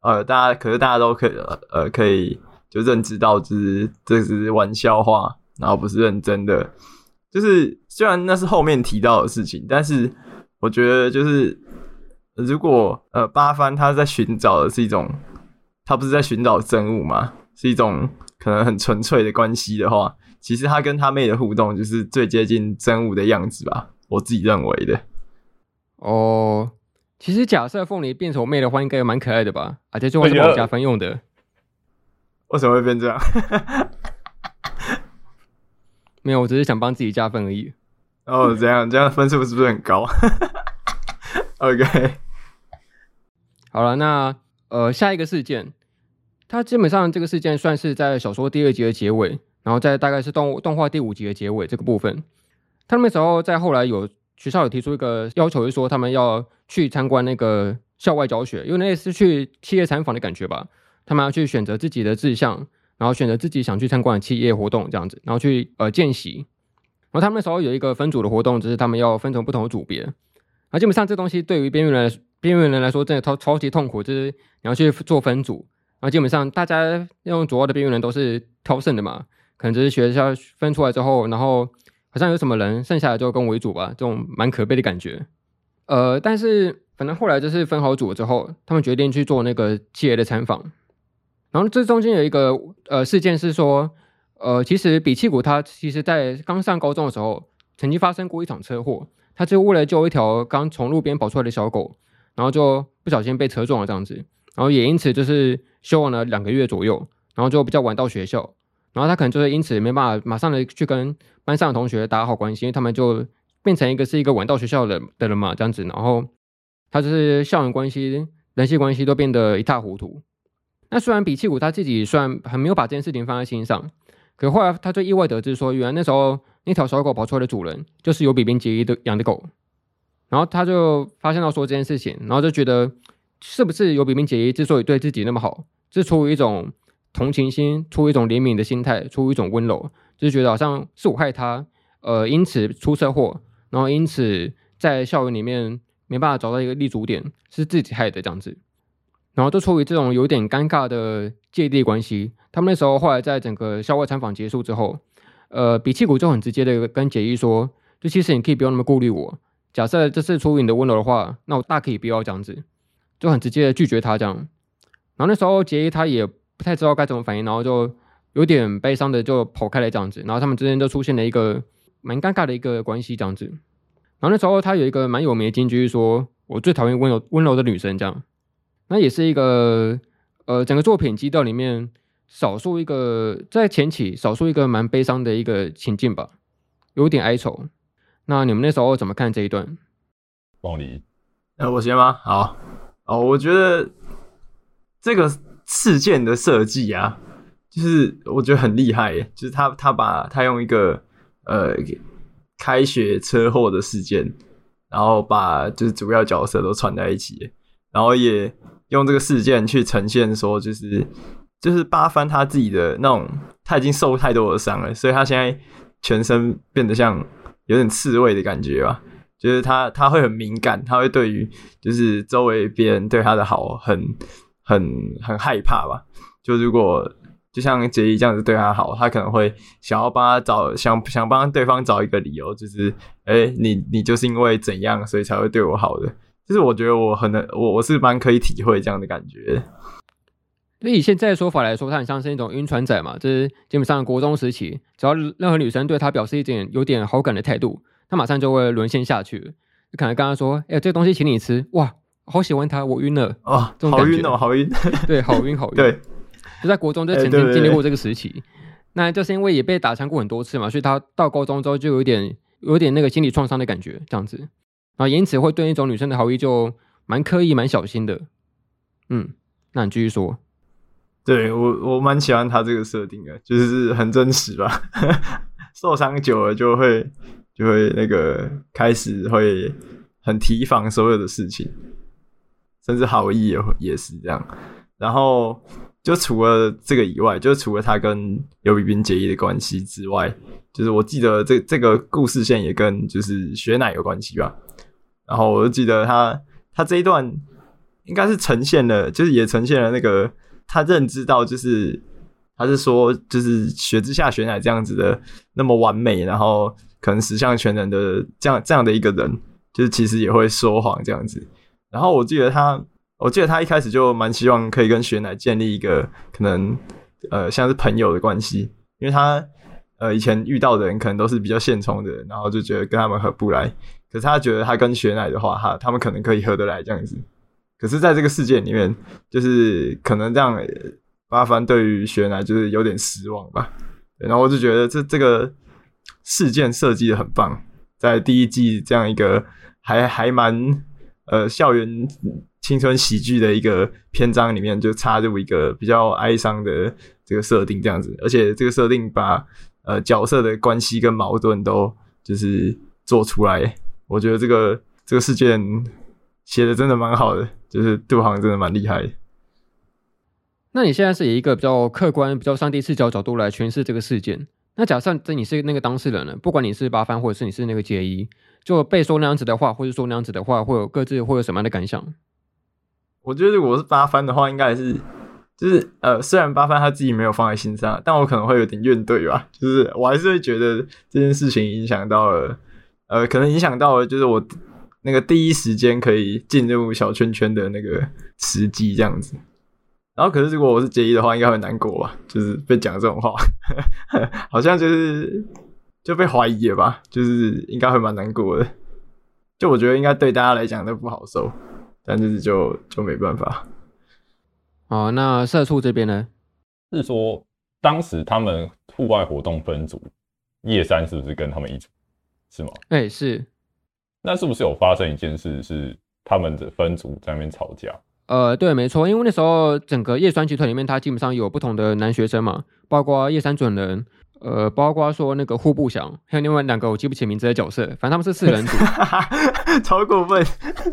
呃大家可是大家都可以呃可以就认知到，就是这是玩笑话，然后不是认真的。就是虽然那是后面提到的事情，但是我觉得就是如果呃八幡他在寻找的是一种，他不是在寻找真物吗，是一种可能很纯粹的关系的话，其实他跟他妹的互动就是最接近真物的样子吧，我自己认为的。哦，其实假设凤梨变成我妹的话，应该也蛮可爱的吧？而且最后是帮我加分用的。为什么会变这样？没有，我只是想帮自己加分而已。哦，这样这样分数是不是很高？OK，好了，那呃下一个事件，它基本上这个事件算是在小说第二集的结尾，然后在大概是动动画第五集的结尾这个部分。他们那时候在后来有学校有提出一个要求，就是说他们要去参观那个校外教学，因为那是去企业参访的感觉吧，他们要去选择自己的志向。然后选择自己想去参观的企业活动这样子，然后去呃见习。然后他们那时候有一个分组的活动，就是他们要分成不同的组别。啊，基本上这东西对于边缘人边缘人来说，真的超超级痛苦，就是你要去做分组。然后基本上大家用主要的边缘人都是挑剩的嘛，可能只是学校分出来之后，然后好像有什么人剩下来就跟我一组吧，这种蛮可悲的感觉。呃，但是反正后来就是分好组之后，他们决定去做那个企业的参访。然后这中间有一个呃事件是说，呃，其实比契古他其实在刚上高中的时候，曾经发生过一场车祸，他就为了救一条刚从路边跑出来的小狗，然后就不小心被车撞了这样子，然后也因此就是休完了两个月左右，然后就比较晚到学校，然后他可能就是因此没办法马上的去跟班上的同学打好关系，因为他们就变成一个是一个晚到学校的的人嘛这样子，然后他就是校园关系、人际关系都变得一塌糊涂。那虽然比契古他自己虽然还没有把这件事情放在心上，可后来他就意外得知说，原来那时候那条小狗跑出来的主人就是由比滨结衣的养的狗，然后他就发现到说这件事情，然后就觉得是不是有比滨结衣之所以对自己那么好，是出于一种同情心，出于一种怜悯的心态，出于一种温柔，就是觉得好像是我害他，呃，因此出车祸，然后因此在校园里面没办法找到一个立足点，是自己害的这样子。然后就出于这种有点尴尬的芥蒂关系，他们那时候后来在整个校外参访结束之后，呃，比契古就很直接的跟解衣说，就其实你可以不用那么顾虑我，假设这是出于你的温柔的话，那我大可以不要这样子，就很直接的拒绝他这样。然后那时候杰伊他也不太知道该怎么反应，然后就有点悲伤的就跑开了这样子，然后他们之间就出现了一个蛮尴尬的一个关系这样子。然后那时候他有一个蛮有名的金句说，我最讨厌温柔温柔的女生这样。那也是一个，呃，整个作品基调里面少数一个在前期少数一个蛮悲伤的一个情境吧，有点哀愁。那你们那时候怎么看这一段？凤梨，那我先吗？好，哦，我觉得这个事件的设计啊，就是我觉得很厉害，就是他他把他用一个呃开学车祸的事件，然后把就是主要角色都串在一起，然后也。用这个事件去呈现说，就是就是八幡他自己的那种，他已经受太多的伤了，所以他现在全身变得像有点刺猬的感觉吧。就是他他会很敏感，他会对于就是周围别人对他的好很很很害怕吧。就如果就像杰伊这样子对他好，他可能会想要帮他找想想帮对方找一个理由，就是哎、你你就是因为怎样，所以才会对我好的。就是我觉得我很能，我我是蛮可以体会这样的感觉。所以现在的说法来说，他很像是一种晕船仔嘛，就是基本上国中时期，只要任何女生对他表示一点有点好感的态度，他马上就会沦陷下去。就可能跟他说：“哎、欸，这个东西请你吃，哇，好喜欢他，我晕了哦，这种感觉好晕哦，好晕，对，好晕好 晕。”对，就在国中就曾经经历过这个时期，那就是因为也被打枪过很多次嘛，所以他到高中之后就有点有点那个心理创伤的感觉，这样子。然后因此会对那种女生的好意就蛮刻意、蛮小心的。嗯，那你继续说。对，我，我蛮喜欢他这个设定的，就是很真实吧。受伤久了就会就会那个开始会很提防所有的事情，甚至好意也也是这样。然后就除了这个以外，就除了他跟游比冰结义的关系之外，就是我记得这这个故事线也跟就是雪乃有关系吧。然后我就记得他他这一段应该是呈现了，就是也呈现了那个他认知到就是。他是说，就是雪之下雪乃这样子的那么完美，然后可能十项全能的这样这样的一个人，就是其实也会说谎这样子。然后我记得他，我记得他一开始就蛮希望可以跟雪乃建立一个可能呃像是朋友的关系，因为他呃以前遇到的人可能都是比较现充的人，然后就觉得跟他们合不来。可是他觉得他跟雪乃的话，他他们可能可以合得来这样子。可是在这个世界里面，就是可能这样。八幡对于雪乃就是有点失望吧，然后我就觉得这这个事件设计的很棒，在第一季这样一个还还蛮呃校园青春喜剧的一个篇章里面，就插入一个比较哀伤的这个设定这样子，而且这个设定把呃角色的关系跟矛盾都就是做出来，我觉得这个这个事件写的真的蛮好的，就是杜航真的蛮厉害。那你现在是以一个比较客观、比较上帝视角角度来诠释这个事件。那假设这你是那个当事人呢？不管你是八幡，或者是你是那个结衣，就被说那样子的话，或者说那样子的话，会有各自会有什么样的感想？我觉得如果是八幡的话，应该是就是呃，虽然八幡他自己没有放在心上，但我可能会有点怨怼吧。就是我还是会觉得这件事情影响到了，呃，可能影响到了，就是我那个第一时间可以进入小圈圈的那个时机，这样子。然后，可是如果我是结衣的话，应该会难过吧？就是被讲这种话，好像就是就被怀疑了吧？就是应该会蛮难过的。就我觉得应该对大家来讲都不好受，但就是就就没办法。哦，那社畜这边呢？是说当时他们户外活动分组，叶山是不是跟他们一组？是吗？哎、欸，是。那是不是有发生一件事，是他们的分组在那边吵架？呃，对，没错，因为那时候整个叶酸集团里面，它基本上有不同的男学生嘛，包括叶山准人，呃，包括说那个户部祥，还有另外两个我记不起名字的角色，反正他们是四人组，超过分。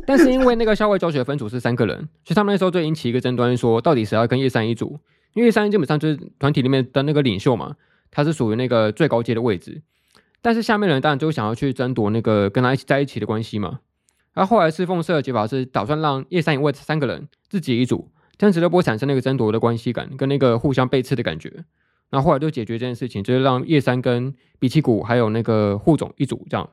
但是因为那个校外教学分组是三个人，所以他们那时候就引起一个争端，说到底谁要跟叶山一组？因为叶山基本上就是团体里面的那个领袖嘛，他是属于那个最高阶的位置，但是下面的人当然就想要去争夺那个跟他一起在一起的关系嘛。而后来侍奉社的解法是打算让叶山以外三个人自己一组，这样子就不会产生那个争夺的关系感跟那个互相背刺的感觉。然后来就解决这件事情，就是让叶山跟比奇谷还有那个护总一组这样。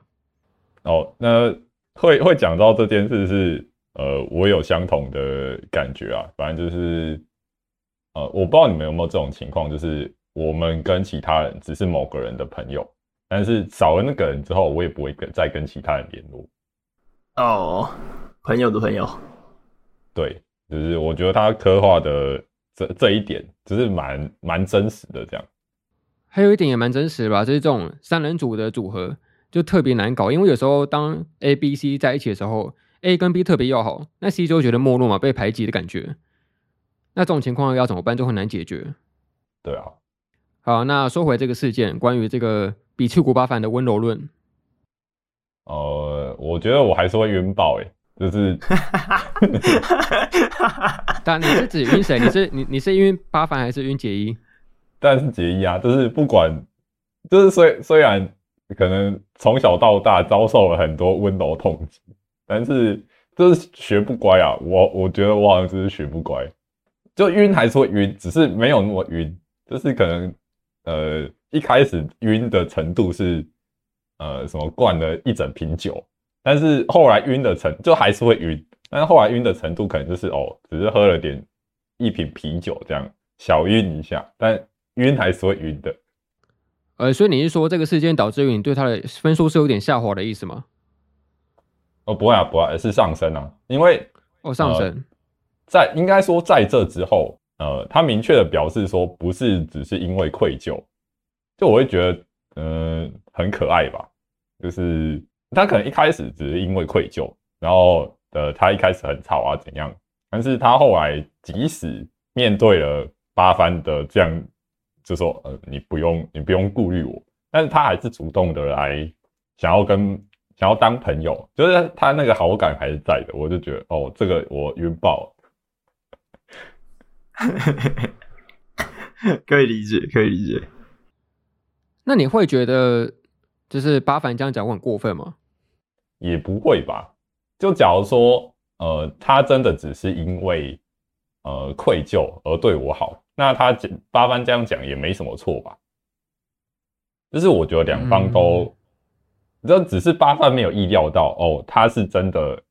哦，那会会讲到这件事是呃，我有相同的感觉啊。反正就是呃，我不知道你们有没有这种情况，就是我们跟其他人只是某个人的朋友，但是少了那个人之后，我也不会跟再跟其他人联络。哦，朋友的朋友，对，就是我觉得他刻画的这这一点，就是蛮蛮真实的这样。还有一点也蛮真实的吧，就是这种三人组的组合就特别难搞，因为有时候当 A、B、C 在一起的时候，A 跟 B 特别要好，那 C 就会觉得没落嘛，被排挤的感觉。那这种情况要怎么办，就很难解决。对啊。好，那说回这个事件，关于这个比丘古巴凡的温柔论。呃，我觉得我还是会晕爆诶，就是，但你是指晕谁？你是你你是晕八幡还是晕结衣？当然是结衣啊，就是不管，就是虽虽然可能从小到大遭受了很多温柔痛击，但是就是学不乖啊。我我觉得我好像就是学不乖，就晕还是会晕，只是没有那么晕，就是可能呃一开始晕的程度是。呃，什么灌了一整瓶酒，但是后来晕的程就还是会晕，但是后来晕的程度可能就是哦，只是喝了点一瓶啤酒这样小晕一下，但晕还是会晕的。呃，所以你是说这个事件导致于你对他的分数是有点下滑的意思吗？哦，不会啊，不会啊，是上升啊，因为哦上升，呃、在应该说在这之后，呃，他明确的表示说不是只是因为愧疚，就我会觉得嗯、呃、很可爱吧。就是他可能一开始只是因为愧疚，然后呃，他一开始很吵啊怎样，但是他后来即使面对了八番的这样，就说呃，你不用你不用顾虑我，但是他还是主动的来想要跟想要当朋友，就是他那个好感还是在的，我就觉得哦，这个我晕爆了。可以理解，可以理解。那你会觉得就是八凡这样讲我很过分吗？也不会吧。就假如说，呃，他真的只是因为呃愧疚而对我好，那他八凡这样讲也没什么错吧？就是我觉得两方都，这、嗯、只是八凡没有意料到哦，他是真的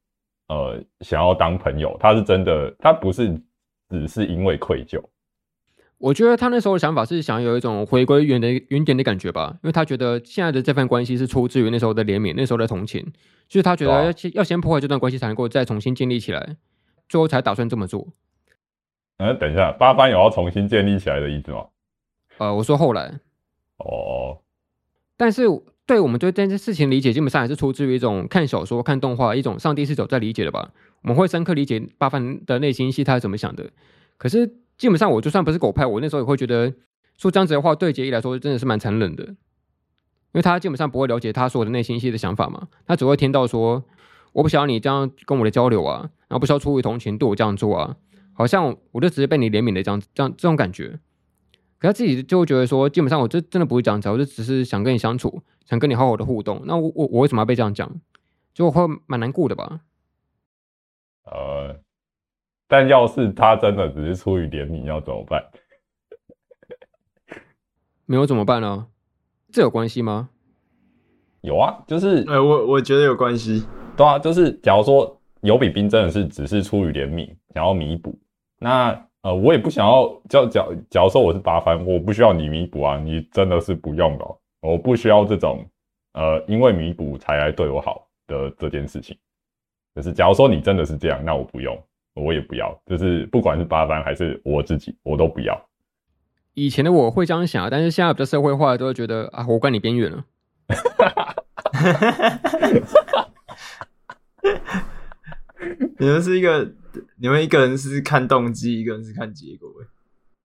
呃想要当朋友，他是真的，他不是只是因为愧疚。我觉得他那时候的想法是想有一种回归原的原点的感觉吧，因为他觉得现在的这份关系是出自于那时候的怜悯，那时候的同情，就是他觉得要先要先破坏这段关系才能够再重新建立起来，最后才打算这么做。嗯，等一下，八幡有要重新建立起来的意思吗？呃，我说后来。哦。但是对我们对这件事情理解，基本上还是出自于一种看小说、看动画一种上帝视角在理解的吧。我们会深刻理解八幡的内心戏，他是怎么想的。可是。基本上，我就算不是狗派，我那时候也会觉得说这样子的话，对杰伊来说真的是蛮残忍的，因为他基本上不会了解他所有的内心戏的想法嘛，他只会听到说我不想要你这样跟我的交流啊，然后不需要出于同情对我这样做啊，好像我就只是被你怜悯的这样这样这种感觉，可他自己就会觉得说，基本上我这真的不会这样子，我就只是想跟你相处，想跟你好好的互动，那我我我为什么要被这样讲？就会蛮难过的吧？呃。但要是他真的只是出于怜悯，要怎么办？没有怎么办呢？这有关系吗？有啊，就是，呃，我我觉得有关系。对啊，就是假如说有比冰真的是只是出于怜悯，想要弥补，那呃，我也不想要。假假假如说我是八番，我不需要你弥补啊，你真的是不用了，我不需要这种呃，因为弥补才来对我好的这件事情。就是假如说你真的是这样，那我不用。我也不要，就是不管是八班还是我自己，我都不要。以前的我会这样想，但是现在比较社会化，都会觉得啊，我管你边缘了。你们是一个，你们一个人是看动机，一个人是看结果。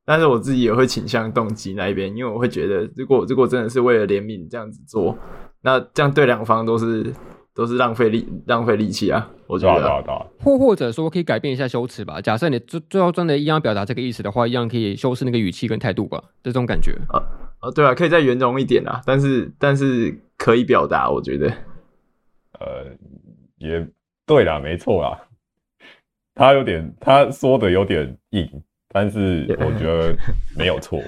但是我自己也会倾向动机那一边，因为我会觉得，如果如果真的是为了怜悯这样子做，那这样对两方都是。都是浪费力浪费力气啊！我觉得，或或者说可以改变一下修辞吧。假设你最最后真的一样表达这个意思的话，一样可以修饰那个语气跟态度吧，这种感觉。啊啊，对啊，可以再圆融一点啊。但是但是可以表达，我觉得。呃，也对啦，没错啦。他有点他说的有点硬，但是我觉得没有错。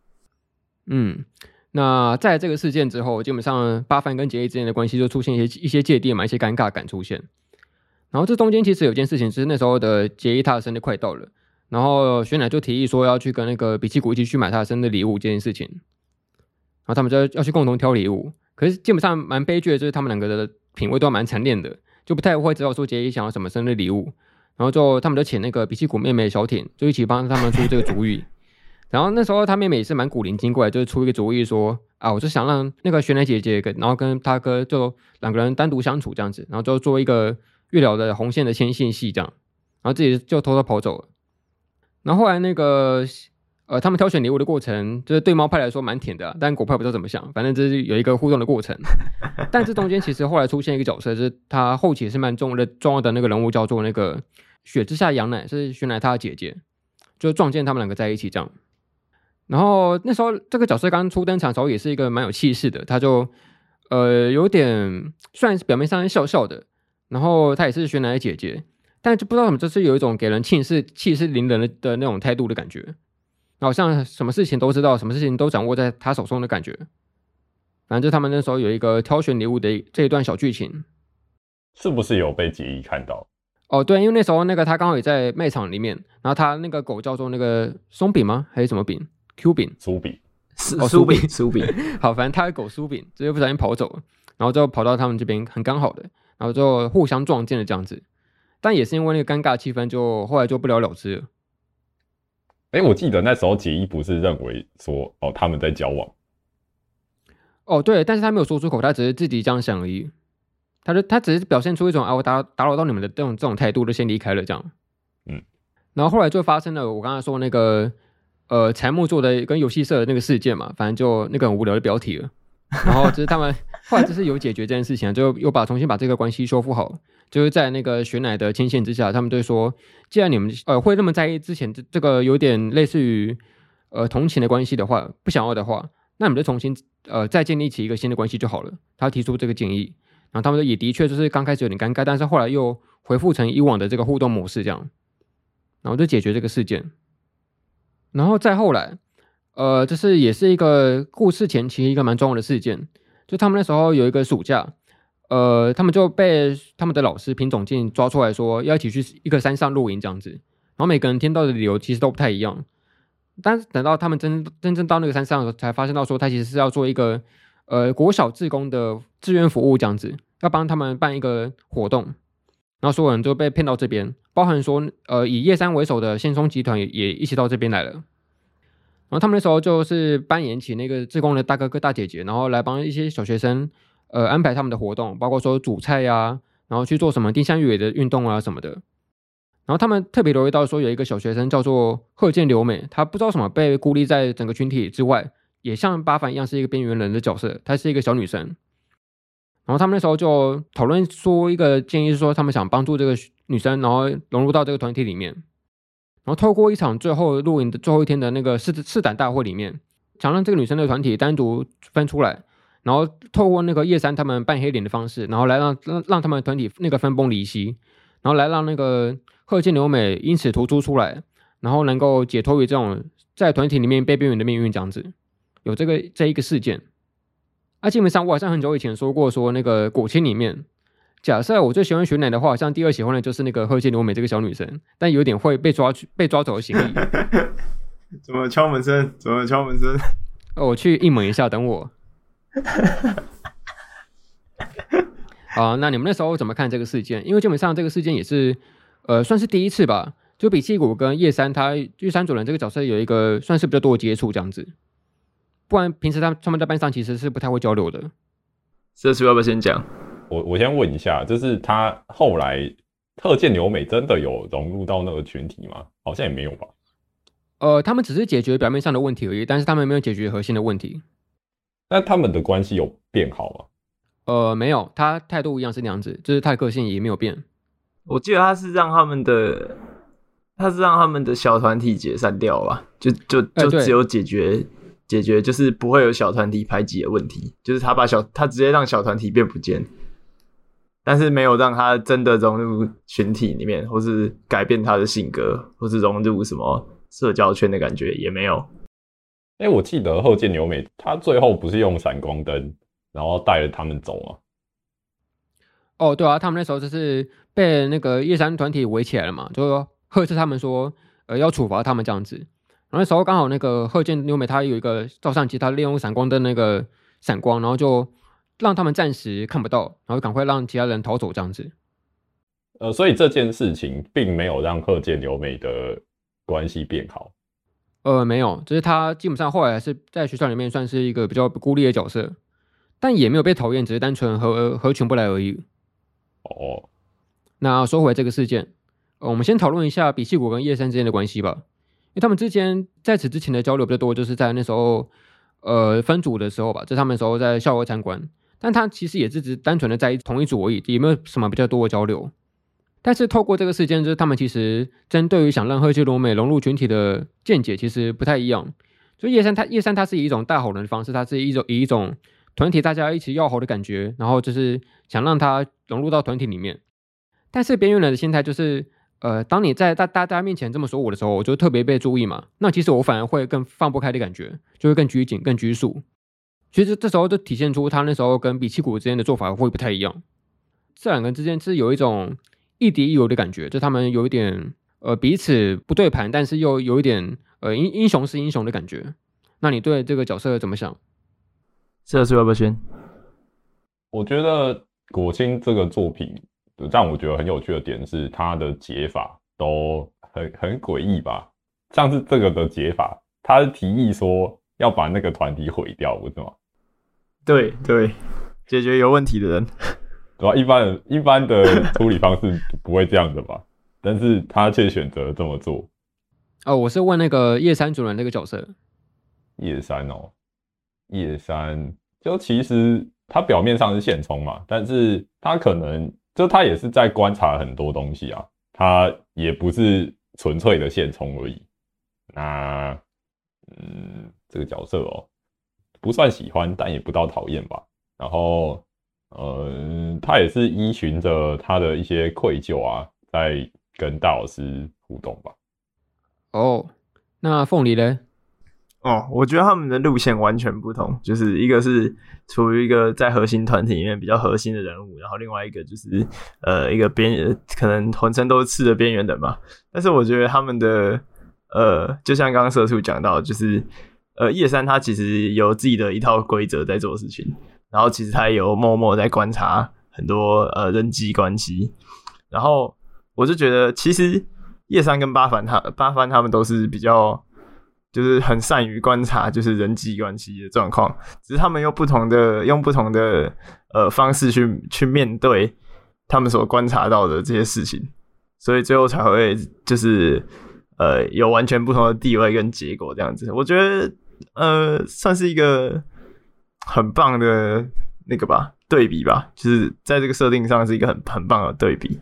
嗯。那在这个事件之后，基本上八幡跟杰伊之间的关系就出现一些一些芥蒂嘛，一些尴尬感出现。然后这中间其实有件事情，就是那时候的杰伊他的生日快到了，然后雪乃就提议说要去跟那个比奇谷一起去买他的生日礼物这件事情。然后他们就要去共同挑礼物，可是基本上蛮悲剧的，就是他们两个的品味都蛮残念的，就不太会知道说杰伊想要什么生日礼物。然后就他们就请那个比奇谷妹妹小挺，就一起帮他们出这个主意。然后那时候他妹妹也是蛮古灵精怪，就是出一个主意说啊，我就想让那个雪乃姐姐跟然后跟他哥就两个人单独相处这样子，然后就做一个月老的红线的牵线戏这样，然后自己就偷偷跑走了。然后后来那个呃，他们挑选礼物的过程，就是对猫派来说蛮甜的啊，但狗派不知道怎么想，反正就是有一个互动的过程。但这中间其实后来出现一个角色，就是他后期是蛮重要的重要的那个人物，叫做那个雪之下羊奶，是雪乃她的姐姐，就撞见他们两个在一起这样。然后那时候这个角色刚出登场的时候，也是一个蛮有气势的。他就呃有点算是表面上笑笑的，然后他也是雪乃的姐姐，但就不知道怎么，就是有一种给人气势气势凌人的的那种态度的感觉，好像什么事情都知道，什么事情都掌握在他手中的感觉。反正就他们那时候有一个挑选礼物的这一段小剧情，是不是有被杰伊看到？哦，对，因为那时候那个他刚好也在卖场里面，然后他那个狗叫做那个松饼吗？还是什么饼？Q 饼，酥饼，哦，酥饼，酥饼，好，反正他的狗酥饼，直接不小心跑走了，然后就跑到他们这边，很刚好的，然后就互相撞见了这样子，但也是因为那个尴尬气氛，就后来就不了了之了。哎、欸，我记得那时候杰伊不是认为说，哦，他们在交往，哦，对，但是他没有说出口，他只是自己这样想而已，他就他只是表现出一种啊，我打打扰到你们的这种这种态度，就先离开了这样，嗯，然后后来就发生了我刚才说那个。呃，柴木做的跟游戏社的那个事件嘛，反正就那个很无聊的标题了。然后就是他们后来就是有解决这件事情，就又把重新把这个关系修复好。就是在那个雪乃的牵线之下，他们就说，既然你们呃会那么在意之前这这个有点类似于呃同情的关系的话，不想要的话，那你们就重新呃再建立起一个新的关系就好了。他提出这个建议，然后他们也的确就是刚开始有点尴尬，但是后来又恢复成以往的这个互动模式这样，然后就解决这个事件。然后再后来，呃，这是也是一个故事前期一个蛮重要的事件，就他们那时候有一个暑假。呃，他们就被他们的老师品种进抓出来说要一起去一个山上露营这样子，然后每个人听到的理由其实都不太一样。但是等到他们真真正到那个山上的时候，才发现到说他其实是要做一个呃国小志工的志愿服务这样子，要帮他们办一个活动，然后所有人就被骗到这边，包含说呃以叶山为首的先松集团也一起到这边来了。然后他们那时候就是扮演起那个志工的大哥哥大姐姐，然后来帮一些小学生。呃，安排他们的活动，包括说煮菜呀、然后去做什么定向越野的运动啊什么的。然后他们特别留意到说，有一个小学生叫做贺建留美，他不知道什么被孤立在整个群体之外，也像八凡一样是一个边缘人的角色。她是一个小女生。然后他们那时候就讨论说一个建议，是说他们想帮助这个女生，然后融入到这个团体里面。然后透过一场最后露营的最后一天的那个试试胆大会里面，想让这个女生的团体单独分出来。然后透过那个叶山他们扮黑脸的方式，然后来让让让他们团体那个分崩离析，然后来让那个贺见留美因此突出出来，然后能够解脱于这种在团体里面被边缘的命运这样子，有这个这一个事件。啊，基本上我好像很久以前说过，说那个果青里面，假设我最喜欢雪乃的话，好像第二喜欢的就是那个贺见留美这个小女生，但有点会被抓去被抓走的嫌疑。怎么敲门声？怎么敲门声？哦，我去应门一下，等我。啊，那你们那时候怎么看这个事件？因为基本上这个事件也是，呃，算是第一次吧。就比气谷跟叶山他玉山主人这个角色有一个算是比较多的接触这样子，不然平时他他们在班上其实是不太会交流的。这是要不要先讲？我我先问一下，就是他后来特见留美真的有融入到那个群体吗？好像也没有吧。呃，他们只是解决表面上的问题而已，但是他们没有解决核心的问题。那他们的关系有变好吗？呃，没有，他态度一样是那样子，就是他的个性也没有变。我记得他是让他们的，他是让他们的小团体解散掉吧，就就就只有解决、欸、解决，就是不会有小团体排挤的问题，就是他把小他直接让小团体变不见，但是没有让他真的融入群体里面，或是改变他的性格，或是融入什么社交圈的感觉也没有。哎、欸，我记得后见牛美，他最后不是用闪光灯，然后带着他们走吗？哦，对啊，他们那时候就是被那个夜山团体围起来了嘛，就说呵斥他们说，呃，要处罚他们这样子。然后那时候刚好那个贺见留美他有一个照相机，他利用闪光灯那个闪光，然后就让他们暂时看不到，然后赶快让其他人逃走这样子。呃，所以这件事情并没有让贺见留美的关系变好。呃，没有，就是他基本上后来还是在学校里面算是一个比较孤立的角色，但也没有被讨厌，只是单纯合合群不来而已。哦，那说回这个事件，呃，我们先讨论一下比气谷跟叶山之间的关系吧，因因为他们之间在此之前的交流比较多，就是在那时候呃分组的时候吧，在他们时候在校外参观，但他其实也是只单纯的在同一组而已，也没有什么比较多的交流。但是透过这个事件，就是他们其实针对于想让贺见留美融入群体的见解，其实不太一样。所以叶山他叶山他是以一种大好人的方式，他是一种以一种团体大家一起要好的感觉，然后就是想让他融入到团体里面。但是边缘人的心态就是，呃，当你在大大家面前这么说我的时候，我就特别被注意嘛。那其实我反而会更放不开的感觉，就会更拘谨、更拘束。其实这时候就体现出他那时候跟比奇谷之间的做法会不太一样。这两个人之间是有一种。亦敌亦友的感觉，就他们有一点呃彼此不对盘，但是又有一点呃英英雄是英雄的感觉。那你对这个角色怎么想？这是要不要先？我觉得果青这个作品让我觉得很有趣的点是，他的解法都很很诡异吧。像是这个的解法，他是提议说要把那个团体毁掉，不是吗？对对，解决有问题的人。对吧？一般人一般的处理方式不会这样的吧？但是他却选择这么做。哦，我是问那个叶山主人那个角色。叶山哦，叶山就其实他表面上是现充嘛，但是他可能就他也是在观察很多东西啊，他也不是纯粹的现充而已。那嗯，这个角色哦，不算喜欢，但也不到讨厌吧。然后呃，他也是依循着他的一些愧疚啊，在跟大老师互动吧。哦，那凤梨呢？哦，我觉得他们的路线完全不同，就是一个是处于一个在核心团体里面比较核心的人物，然后另外一个就是呃一个边缘，可能浑身都是刺的边缘人嘛。但是我觉得他们的呃，就像刚刚社畜讲到，就是呃叶山他其实有自己的一套规则在做事情，然后其实他有默默在观察很多呃人际关系，然后我就觉得其实叶山跟八幡他八幡他们都是比较。就是很善于观察，就是人际关系的状况，只是他们用不同的用不同的呃方式去去面对他们所观察到的这些事情，所以最后才会就是呃有完全不同的地位跟结果这样子。我觉得呃算是一个很棒的那个吧对比吧，就是在这个设定上是一个很很棒的对比，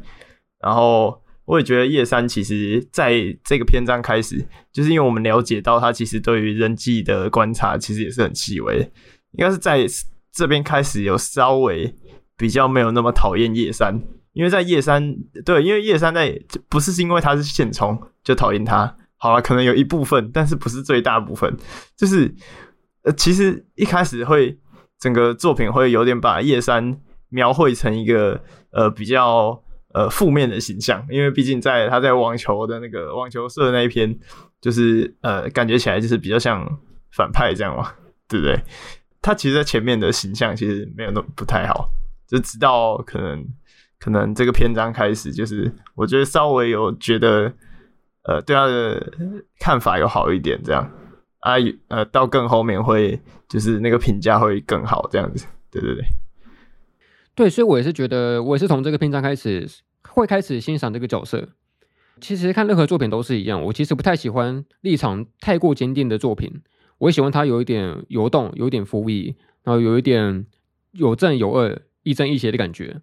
然后。我也觉得叶山其实在这个篇章开始，就是因为我们了解到他其实对于人际的观察其实也是很细微，应该是在这边开始有稍微比较没有那么讨厌叶山，因为在叶山对，因为叶山在不是因为他是现充就讨厌他，好了，可能有一部分，但是不是最大部分，就是呃，其实一开始会整个作品会有点把叶山描绘成一个呃比较。呃，负面的形象，因为毕竟在他在网球的那个网球社那一篇，就是呃，感觉起来就是比较像反派这样嘛，对不对？他其实，在前面的形象其实没有那么不太好，就直到可能可能这个篇章开始，就是我觉得稍微有觉得呃，对他的看法有好一点这样啊，呃，到更后面会就是那个评价会更好这样子，对对对。对，所以我也是觉得，我也是从这个篇章开始会开始欣赏这个角色。其实看任何作品都是一样，我其实不太喜欢立场太过坚定的作品，我也喜欢它有一点游动，有一点浮移，然后有一点有正有恶，亦正亦邪的感觉。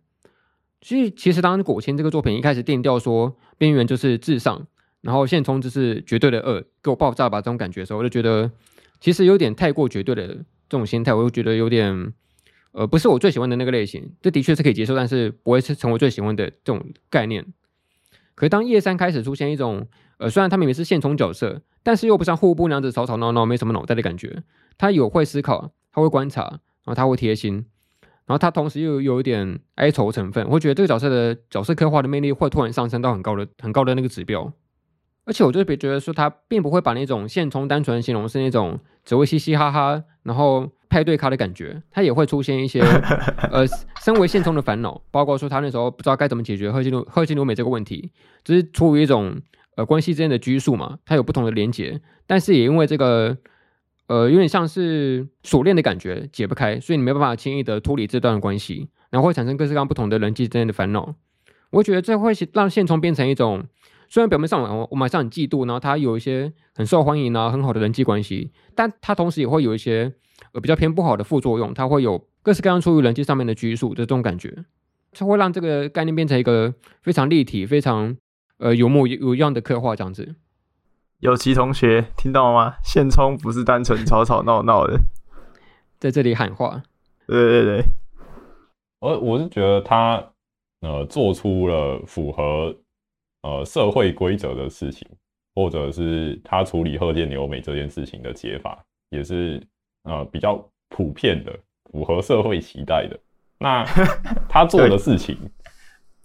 所以其实当果青这个作品一开始定调说边缘就是至上，然后现充就是绝对的恶，给我爆炸吧这种感觉的时候，我就觉得其实有点太过绝对的这种心态，我就觉得有点。呃，不是我最喜欢的那个类型，这的确是可以接受，但是不会是成为最喜欢的这种概念。可是当叶三开始出现一种，呃，虽然他明明是现充角色，但是又不像户部那样子吵吵闹闹、没什么脑袋的感觉。他有会思考，他会观察，然后他会贴心，然后他同时又有一点哀愁成分，会觉得这个角色的角色刻画的魅力会突然上升到很高的、很高的那个指标。而且我就别觉得说他并不会把那种现充单纯形容是那种只会嘻嘻哈哈，然后派对咖的感觉，他也会出现一些 呃，身为现充的烦恼，包括说他那时候不知道该怎么解决贺金贺金留美这个问题，只是出于一种呃关系之间的拘束嘛，他有不同的连结，但是也因为这个呃有点像是锁链的感觉解不开，所以你没办法轻易的脱离这段关系，然后会产生各式各样不同的人际之间的烦恼。我觉得这会让现充变成一种。虽然表面上我我们好像很嫉妒，然后他有一些很受欢迎啊很好的人际关系，但他同时也会有一些呃比较偏不好的副作用，它会有各式各样出于人际上面的拘束的这种感觉，它会让这个概念变成一个非常立体、非常呃有模有样的刻画这样子。有其同学听到吗？现充不是单纯吵吵闹闹的，在这里喊话。对对对，我我是觉得他呃做出了符合。呃，社会规则的事情，或者是他处理贺建留美这件事情的解法，也是呃比较普遍的，符合社会期待的。那 他做的事情，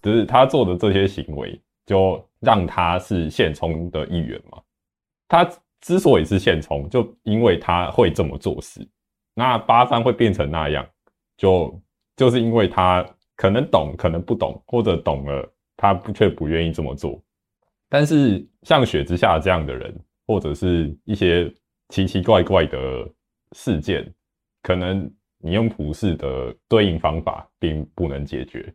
对就是他做的这些行为，就让他是现充的一员嘛。他之所以是现充，就因为他会这么做事。那八三会变成那样，就就是因为他可能懂，可能不懂，或者懂了。他不却不愿意这么做，但是像雪之下这样的人，或者是一些奇奇怪怪的事件，可能你用普世的对应方法并不能解决，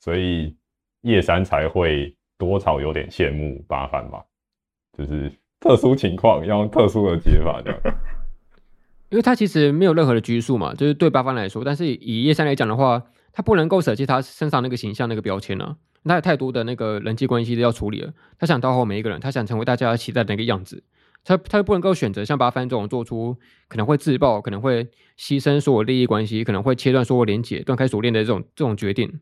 所以叶山才会多少有点羡慕八番吧，就是特殊情况要用特殊的解法这样。因为他其实没有任何的拘束嘛，就是对八方来说，但是以叶山来讲的话，他不能够舍弃他身上那个形象那个标签了，他有太多的那个人际关系要处理了，他想讨好每一个人，他想成为大家期待的那个样子，他他又不能够选择像八幡这种做出可能会自爆、可能会牺牲所有利益关系、可能会切断所有连结、断开锁链的这种这种决定。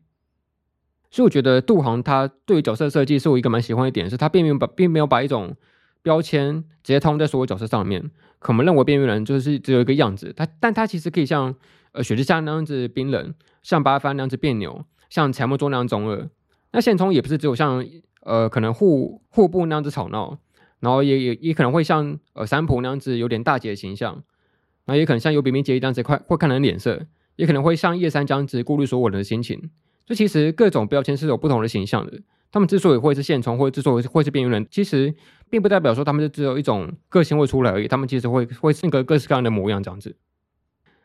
所以我觉得杜航他对于角色设计是我一个蛮喜欢的点，是他并没有把并没有把一种标签直接套在所有角色上面。可能认为边缘人就是只有一个样子，他但他其实可以像呃雪之下那样子冰冷，像八幡那样子别扭，像柴木中那样中二。那现充也不是只有像呃可能户户部那样子吵闹，然后也也也可能会像呃三浦那样子有点大姐的形象，那也可能像有比明结衣这样子快会看人脸色，也可能会像叶山这样子顾虑所有人的心情。就其实各种标签是有不同的形象的。他们之所以会是现充，或者之所以会是边缘人，其实并不代表说他们就只有一种个性会出来而已。他们其实会会是那个各式各样的模样这样子。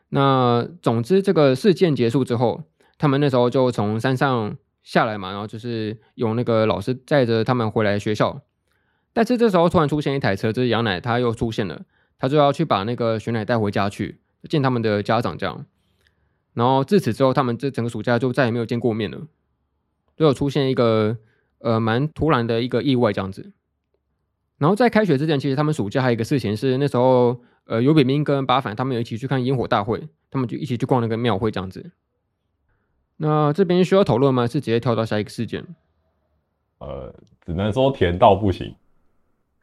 那总之，这个事件结束之后，他们那时候就从山上下来嘛，然后就是有那个老师载着他们回来学校。但是这时候突然出现一台车，就是杨奶他又出现了，他就要去把那个雪奶带回家去见他们的家长这样。然后自此之后，他们这整个暑假就再也没有见过面了，就有出现一个。呃，蛮突然的一个意外这样子。然后在开学之前，其实他们暑假还有一个事情是，那时候呃，尤炳斌跟八凡他们有一起去看烟火大会，他们就一起去逛那个庙会这样子。那这边需要讨论吗？是直接跳到下一个事件？呃，只能说甜到不行。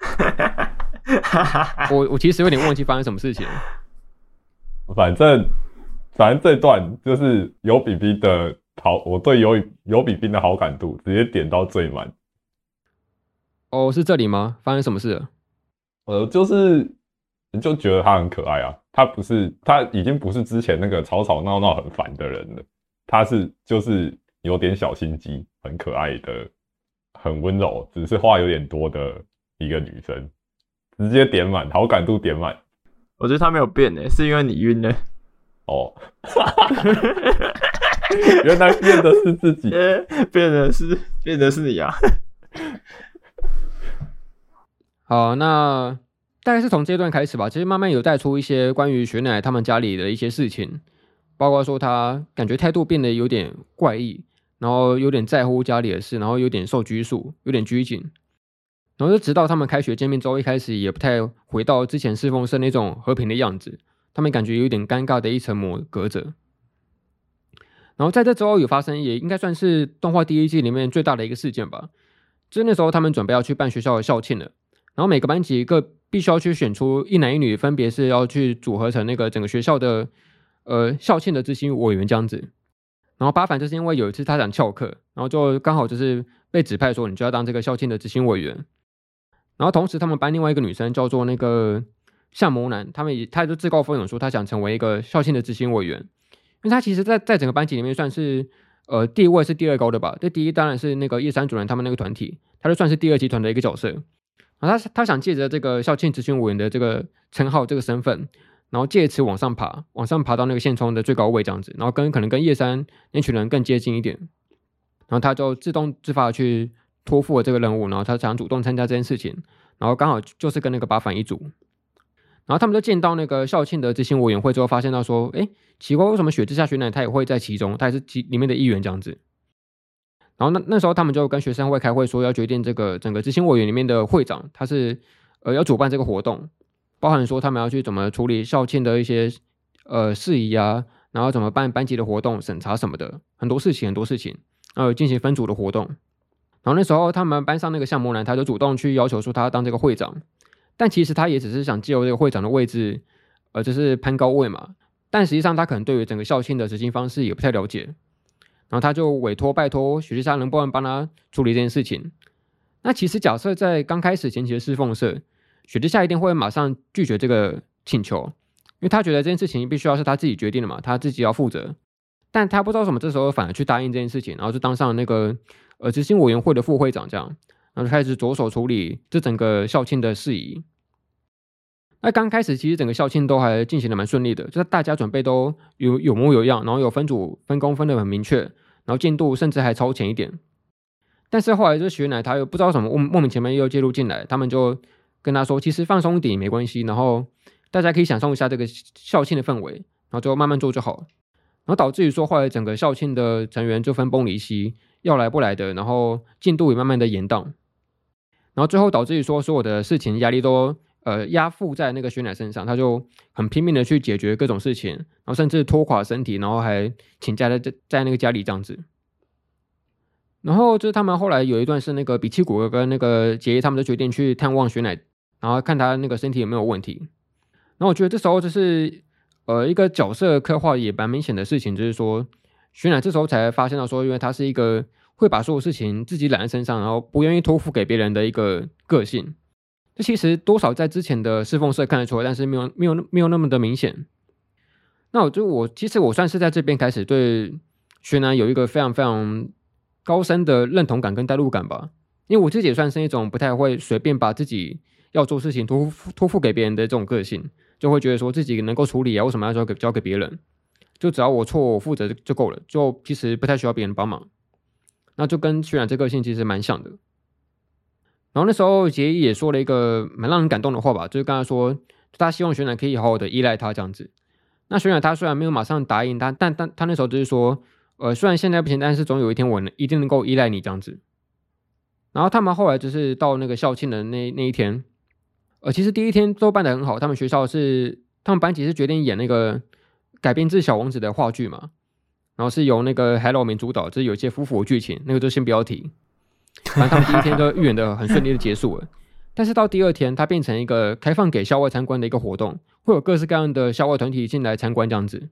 我我其实有点忘记发生什么事情。反正反正这段就是尤比比的。好，我对尤尤比比的好感度直接点到最满。哦，是这里吗？发生什么事了？呃，就是就觉得他很可爱啊。他不是，他已经不是之前那个吵吵闹闹很烦的人了。他是就是有点小心机，很可爱的，很温柔，只是话有点多的一个女生。直接点满，好感度点满。我觉得他没有变诶，是因为你晕了。哦。原来变的是自己，变的是变的是你啊！好，那大概是从这段开始吧。其实慢慢有带出一些关于雪乃他们家里的一些事情，包括说他感觉态度变得有点怪异，然后有点在乎家里的事，然后有点受拘束，有点拘谨。然后就直到他们开学见面之后，一开始也不太回到之前侍奉社那种和平的样子，他们感觉有点尴尬的一层膜隔着。然后在这之后有发生，也应该算是动画第一季里面最大的一个事件吧。就那时候他们准备要去办学校的校庆了，然后每个班级各必须要去选出一男一女，分别是要去组合成那个整个学校的呃校庆的执行委员这样子。然后八凡就是因为有一次他想翘课，然后就刚好就是被指派说你就要当这个校庆的执行委员。然后同时他们班另外一个女生叫做那个向谋男，他们也他就自告奋勇说他想成为一个校庆的执行委员。因为他其实在，在整个班级里面算是，呃，地位是第二高的吧。这第一当然是那个叶山主任他们那个团体，他就算是第二集团的一个角色。然后他他想借着这个校庆执行委员的这个称号、这个身份，然后借此往上爬，往上爬到那个现充的最高位这样子，然后跟可能跟叶山那群人更接近一点。然后他就自动自发的去托付了这个任务，然后他想主动参加这件事情，然后刚好就是跟那个八反一组。然后他们就见到那个校庆的执行委员会之后，发现到说，哎，奇怪，为什么雪之下雪乃他也会在其中，他也是其里面的一员这样子。然后那那时候他们就跟学生会开会说，要决定这个整个执行委员里面的会长，他是呃要主办这个活动，包含说他们要去怎么处理校庆的一些呃事宜啊，然后怎么办班级的活动审查什么的，很多事情很多事情，呃进行分组的活动。然后那时候他们班上那个向木兰，他就主动去要求说他当这个会长。但其实他也只是想借由这个会长的位置，呃，就是攀高位嘛。但实际上他可能对于整个校庆的执行方式也不太了解，然后他就委托拜托雪之下能不能帮他处理这件事情。那其实假设在刚开始前期的侍奉社，雪之下一定会马上拒绝这个请求，因为他觉得这件事情必须要是他自己决定的嘛，他自己要负责。但他不知道什么这时候反而去答应这件事情，然后就当上了那个呃执行委员会的副会长这样。然后就开始着手处理这整个校庆的事宜。那刚开始其实整个校庆都还进行的蛮顺利的，就是大家准备都有有模有样，然后有分组分工分的很明确，然后进度甚至还超前一点。但是后来这学奶他又不知道什么莫莫名其妙又介入进来，他们就跟他说，其实放松一点也没关系，然后大家可以享受一下这个校庆的氛围，然后就慢慢做就好。然后导致于说，后来整个校庆的成员就分崩离析，要来不来的，然后进度也慢慢的延宕，然后最后导致于说，所有的事情压力都呃压负在那个雪乃身上，他就很拼命的去解决各种事情，然后甚至拖垮身体，然后还请假在在那个家里这样子。然后就是他们后来有一段是那个比奇谷跟那个结衣他们都决定去探望雪乃，然后看他那个身体有没有问题。然后我觉得这时候就是呃一个角色刻画也蛮明显的事情，就是说雪乃这时候才发现到说，因为他是一个会把所有事情自己揽在身上，然后不愿意托付给别人的一个个性。这其实多少在之前的侍奉社看得出来，但是没有没有没有那么的明显。那我就我其实我算是在这边开始对雪乃有一个非常非常。高深的认同感跟代入感吧，因为我自己也算是一种不太会随便把自己要做事情托付托付给别人的这种个性，就会觉得说自己能够处理啊，为什么要交给交给别人？就只要我错我负责就够了，就其实不太需要别人帮忙。那就跟雪乃这个性其实蛮像的。然后那时候结衣也说了一个蛮让人感动的话吧，就是刚才说他希望雪乃可以好好的依赖他这样子。那雪乃他虽然没有马上答应他，但但他那时候就是说。呃，虽然现在不行，但是总有一天我能一定能够依赖你这样子。然后他们后来就是到那个校庆的那那一天，呃，其实第一天都办得很好。他们学校是他们班级是决定演那个改编自小王子的话剧嘛，然后是由那个海老名主导，就是有一些夫妇剧情，那个就先不要提。反正他们第一天都预演的很顺利的结束了，但是到第二天，它变成一个开放给校外参观的一个活动，会有各式各样的校外团体进来参观这样子。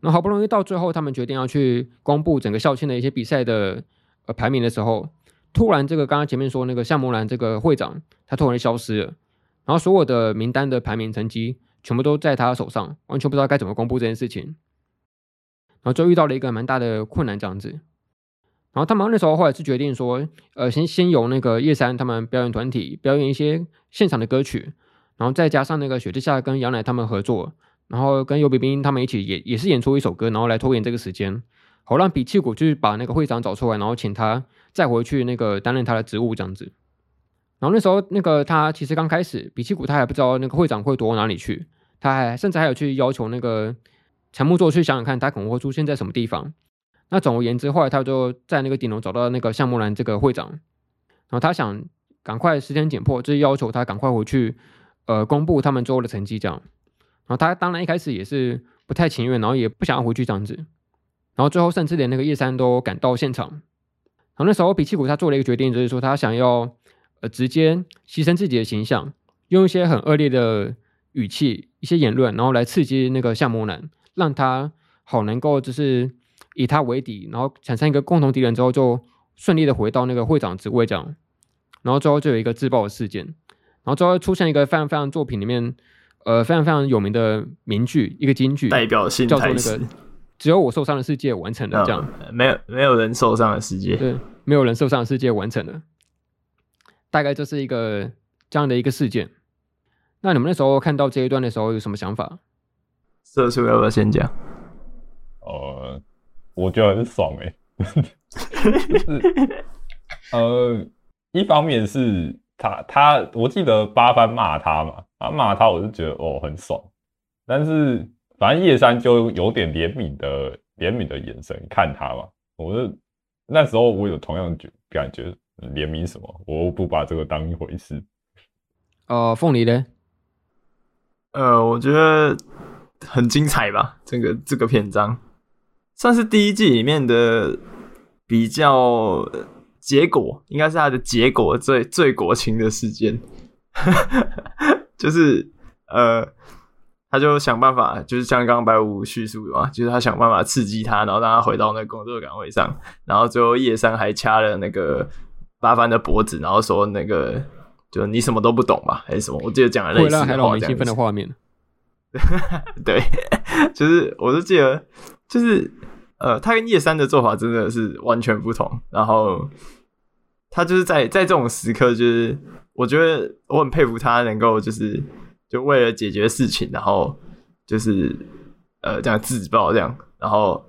那好不容易到最后，他们决定要去公布整个校庆的一些比赛的呃排名的时候，突然这个刚刚前面说那个夏木兰这个会长，他突然消失了，然后所有的名单的排名成绩全部都在他手上，完全不知道该怎么公布这件事情，然后就遇到了一个蛮大的困难这样子，然后他们那时候后来是决定说，呃，先先由那个叶山他们表演团体表演一些现场的歌曲，然后再加上那个雪之下跟羊奶他们合作。然后跟尤比冰他们一起也也是演出一首歌，然后来拖延这个时间，好让比契谷去把那个会长找出来，然后请他再回去那个担任他的职务这样子。然后那时候那个他其实刚开始，比奇谷他还不知道那个会长会躲到哪里去，他还甚至还有去要求那个陈木座去想想看他可能会出现在什么地方。那总而言之，后来他就在那个顶楼找到那个项木兰这个会长，然后他想赶快时间紧迫，就是要求他赶快回去，呃，公布他们最后的成绩这样。然后他当然一开始也是不太情愿，然后也不想要回去这样子，然后最后甚至连那个叶山都赶到现场。然后那时候比奇谷他做了一个决定，就是说他想要呃直接牺牲自己的形象，用一些很恶劣的语气、一些言论，然后来刺激那个夏目男，让他好能够就是以他为敌，然后产生一个共同敌人之后，就顺利的回到那个会长职位这样。然后最后就有一个自爆的事件，然后最后出现一个非常非常作品里面。呃，非常非常有名的名句，一个金句，代表性叫做那个“只有我受伤的世界完成了”，这样、嗯、没有没有人受伤的世界，对，没有人受伤的世界完成了，大概这是一个这样的一个事件。那你们那时候看到这一段的时候有什么想法？社畜要不要先讲？呃，我觉得很爽哎、欸，呃，一方面是他他，我记得八番骂他嘛。他骂他，我就觉得哦很爽，但是反正叶山就有点怜悯的怜悯的眼神看他嘛，我就那时候我有同样觉感觉怜悯什么，我不把这个当一回事。哦、呃，凤梨呢？呃，我觉得很精彩吧，这个这个篇章算是第一季里面的比较结果，应该是他的结果最最国情的事件。就是呃，他就想办法，就是像刚刚白五叙述的嘛，就是他想办法刺激他，然后让他回到那个工作岗位上，然后最后叶山还掐了那个八番的脖子，然后说那个就你什么都不懂吧，还是什么？我记得讲了类似的话，还让我兴奋的画面。对，就是我就记得，就是呃，他跟叶山的做法真的是完全不同，然后他就是在在这种时刻就是。我觉得我很佩服他，能够就是就为了解决事情，然后就是呃这样自爆这样，然后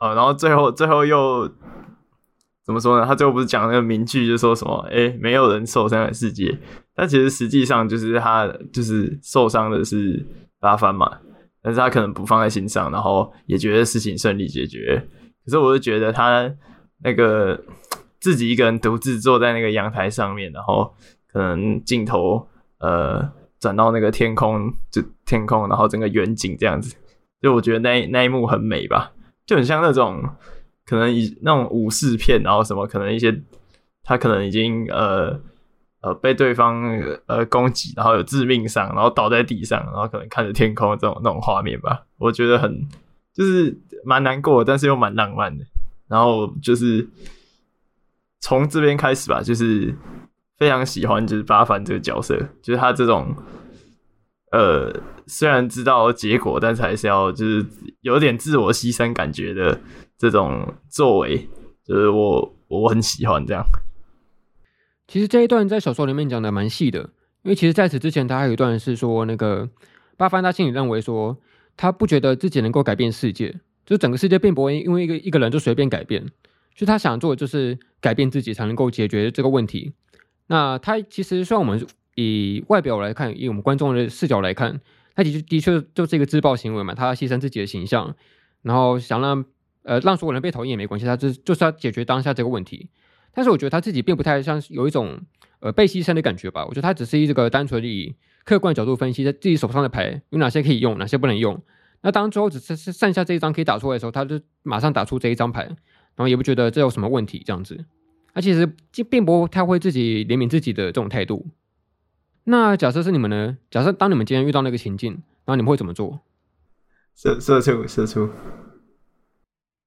呃然后最后最后又怎么说呢？他最后不是讲那个名句，就说什么？哎、欸，没有人受伤的世界。但其实实际上就是他就是受伤的是八幡嘛，但是他可能不放在心上，然后也觉得事情顺利解决。可是我就觉得他那个自己一个人独自坐在那个阳台上面，然后可能镜头呃转到那个天空，就天空，然后整个远景这样子，就我觉得那那一幕很美吧，就很像那种。可能以那种武士片，然后什么可能一些他可能已经呃呃被对方呃攻击，然后有致命伤，然后倒在地上，然后可能看着天空这种那种画面吧，我觉得很就是蛮难过，但是又蛮浪漫的。然后就是从这边开始吧，就是非常喜欢就是八幡这个角色，就是他这种呃虽然知道结果，但是还是要就是有点自我牺牲感觉的。这种作为，就是我我很喜欢这样。其实这一段在小说里面讲的蛮细的，因为其实在此之前，他还有一段是说，那个八幡他心里认为说，他不觉得自己能够改变世界，就整个世界并不会因为一个一个人就随便改变，就他想做的就是改变自己才能够解决这个问题。那他其实虽然我们以外表来看，以我们观众的视角来看，他的确的确就是一个自爆行为嘛，他牺牲自己的形象，然后想让。呃，让所有人被讨厌也没关系，他就是就是要解决当下这个问题。但是我觉得他自己并不太像有一种呃被牺牲的感觉吧。我觉得他只是一这个单纯以客观角度分析，在自己手上的牌有哪些可以用，哪些不能用。那当最后只是剩下这一张可以打出来的时候，他就马上打出这一张牌，然后也不觉得这有什么问题这样子。他其实并不太会自己怜悯自己的这种态度。那假设是你们呢？假设当你们今天遇到那个情境，然后你们会怎么做？射射出射出。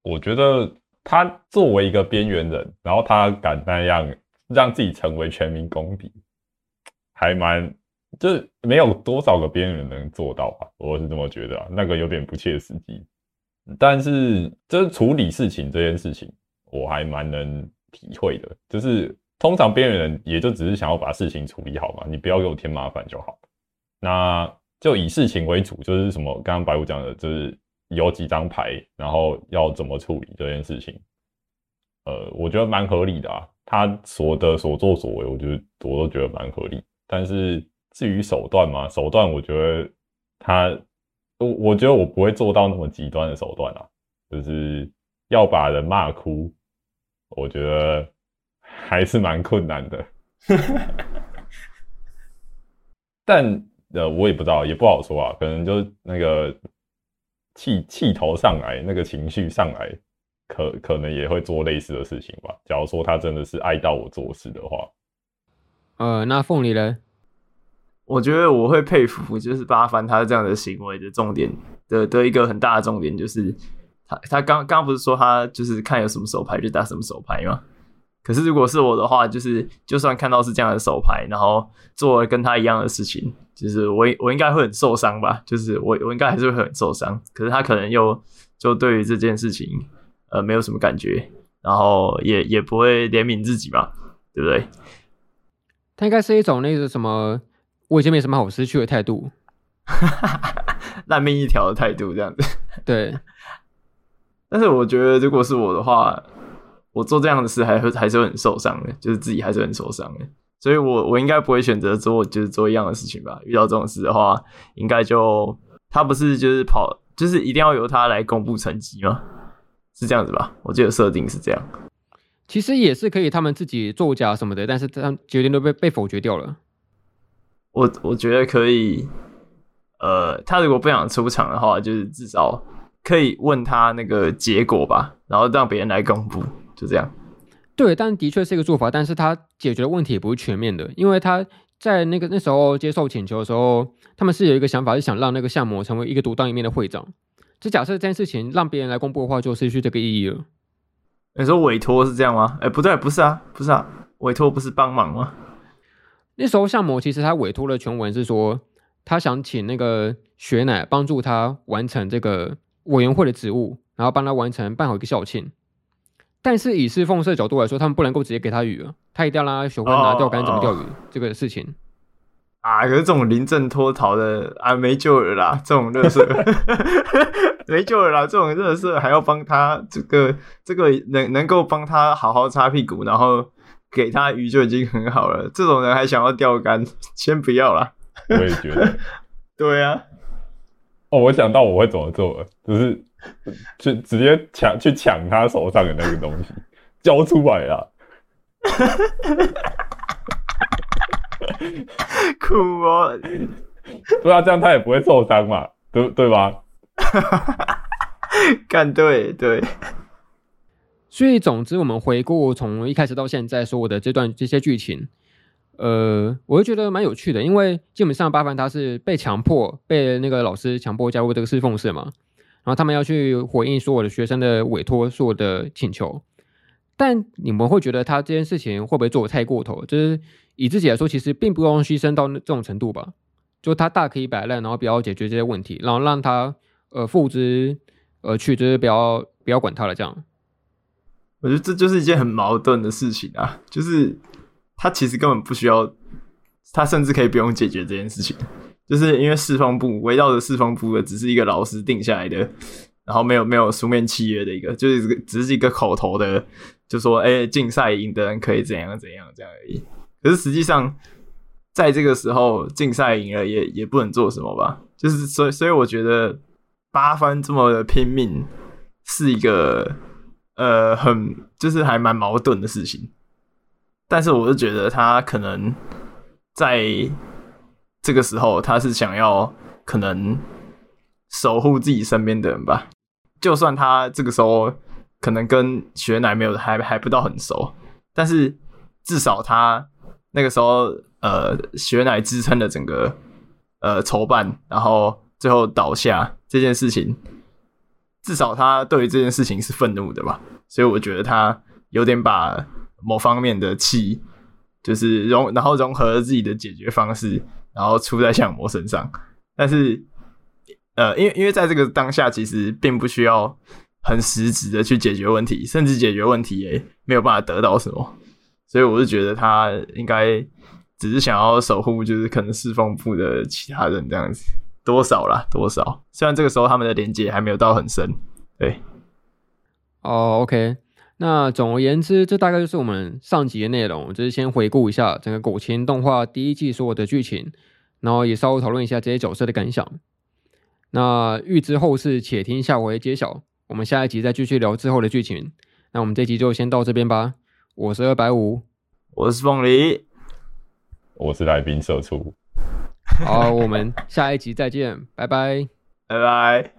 我觉得他作为一个边缘人，然后他敢那样让自己成为全民公敌，还蛮就是没有多少个边缘人能做到吧？我是这么觉得啊，那个有点不切实际。但是就是处理事情这件事情，我还蛮能体会的。就是通常边缘人也就只是想要把事情处理好嘛，你不要给我添麻烦就好。那就以事情为主，就是什么刚刚白虎讲的，就是。有几张牌，然后要怎么处理这件事情？呃，我觉得蛮合理的啊。他所的所作所为，我觉得我都觉得蛮合理。但是至于手段嘛，手段我觉得他，我我觉得我不会做到那么极端的手段啊，就是要把人骂哭，我觉得还是蛮困难的。但呃，我也不知道，也不好说啊，可能就那个。气气头上来，那个情绪上来，可可能也会做类似的事情吧。假如说他真的是爱到我做事的话，呃，那凤梨呢？我觉得我会佩服，就是八番他这样的行为的重点的的一个很大的重点，就是他他刚刚不是说他就是看有什么手牌就打什么手牌吗？可是如果是我的话，就是就算看到是这样的手牌，然后做了跟他一样的事情，就是我我应该会很受伤吧？就是我我应该还是会很受伤。可是他可能又就对于这件事情呃没有什么感觉，然后也也不会怜悯自己嘛，对不对？他应该是一种那个什么我已经没什么好失去的态度，烂命一条的态度这样子。对。但是我觉得如果是我的话。我做这样的事还会还是会很受伤的，就是自己还是很受伤的，所以我我应该不会选择做就是做一样的事情吧。遇到这种事的话，应该就他不是就是跑，就是一定要由他来公布成绩吗？是这样子吧？我记得设定是这样。其实也是可以他们自己作假什么的，但是他决定都被被否决掉了。我我觉得可以，呃，他如果不想出场的话，就是至少可以问他那个结果吧，然后让别人来公布。就这样，对，但的确是一个做法，但是他解决的问题也不是全面的，因为他在那个那时候接受请求的时候，他们是有一个想法，是想让那个项目成为一个独当一面的会长。就假设这件事情让别人来公布的话，就失去这个意义了。你说委托是这样吗？哎，不对，不是啊，不是啊，委托不是帮忙吗？那时候项目其实他委托的全文是说，他想请那个雪乃帮助他完成这个委员会的职务，然后帮他完成办好一个校庆。但是以侍奉社角度来说，他们不能够直接给他鱼，他一定要让他学会拿钓竿怎么钓鱼这个事情。啊，可是这种临阵脱逃的啊，没救了啦！这种乐色 没救了啦！这种乐色还要帮他这个这个能能够帮他好好擦屁股，然后给他鱼就已经很好了。这种人还想要钓竿，先不要啦。我也觉得，对啊。哦，我想到我会怎么做了，就是 去直接抢去抢他手上的那个东西，交出来了。酷哦！对啊，这样他也不会受伤嘛，对对吧？干对对。所以总之，我们回顾从一开始到现在所有的这段这些剧情，呃，我会觉得蛮有趣的，因为基本上八幡他是被强迫被那个老师强迫加入这个侍奉社嘛，然然后他们要去回应所有的学生的委托，所有的请求。但你们会觉得他这件事情会不会做得太过头？就是以自己来说，其实并不用牺牲到这种程度吧？就他大可以摆烂，然后不要解决这些问题，然后让他呃付之而去，就是不要不要管他了。这样，我觉得这就是一件很矛盾的事情啊！就是他其实根本不需要，他甚至可以不用解决这件事情，就是因为四方部围绕着四方部的只是一个老师定下来的，然后没有没有书面契约的一个，就是只是一个口头的。就说，哎、竞赛赢的人可以怎样怎样这样而已。可是实际上，在这个时候，竞赛赢了也也不能做什么吧？就是所以，所以我觉得八番这么的拼命，是一个呃很就是还蛮矛盾的事情。但是，我就觉得他可能在这个时候，他是想要可能守护自己身边的人吧。就算他这个时候。可能跟雪乃没有还还不到很熟，但是至少他那个时候呃雪乃支撑了整个呃筹办，然后最后倒下这件事情，至少他对于这件事情是愤怒的吧，所以我觉得他有点把某方面的气就是融，然后融合了自己的解决方式，然后出在相模身上，但是呃因为因为在这个当下其实并不需要。很实质的去解决问题，甚至解决问题也没有办法得到什么，所以我是觉得他应该只是想要守护，就是可能侍奉部的其他人这样子，多少啦，多少。虽然这个时候他们的连接还没有到很深，对。哦，OK，那总而言之，这大概就是我们上集的内容，就是先回顾一下整个《狗琴》动画第一季所有的剧情，然后也稍微讨论一下这些角色的感想。那预知后事，且听下回揭晓。我们下一集再继续聊之后的剧情。那我们这集就先到这边吧。我是二百五，我是凤梨，我是来宾社畜。好，我们下一集再见，拜拜，拜拜。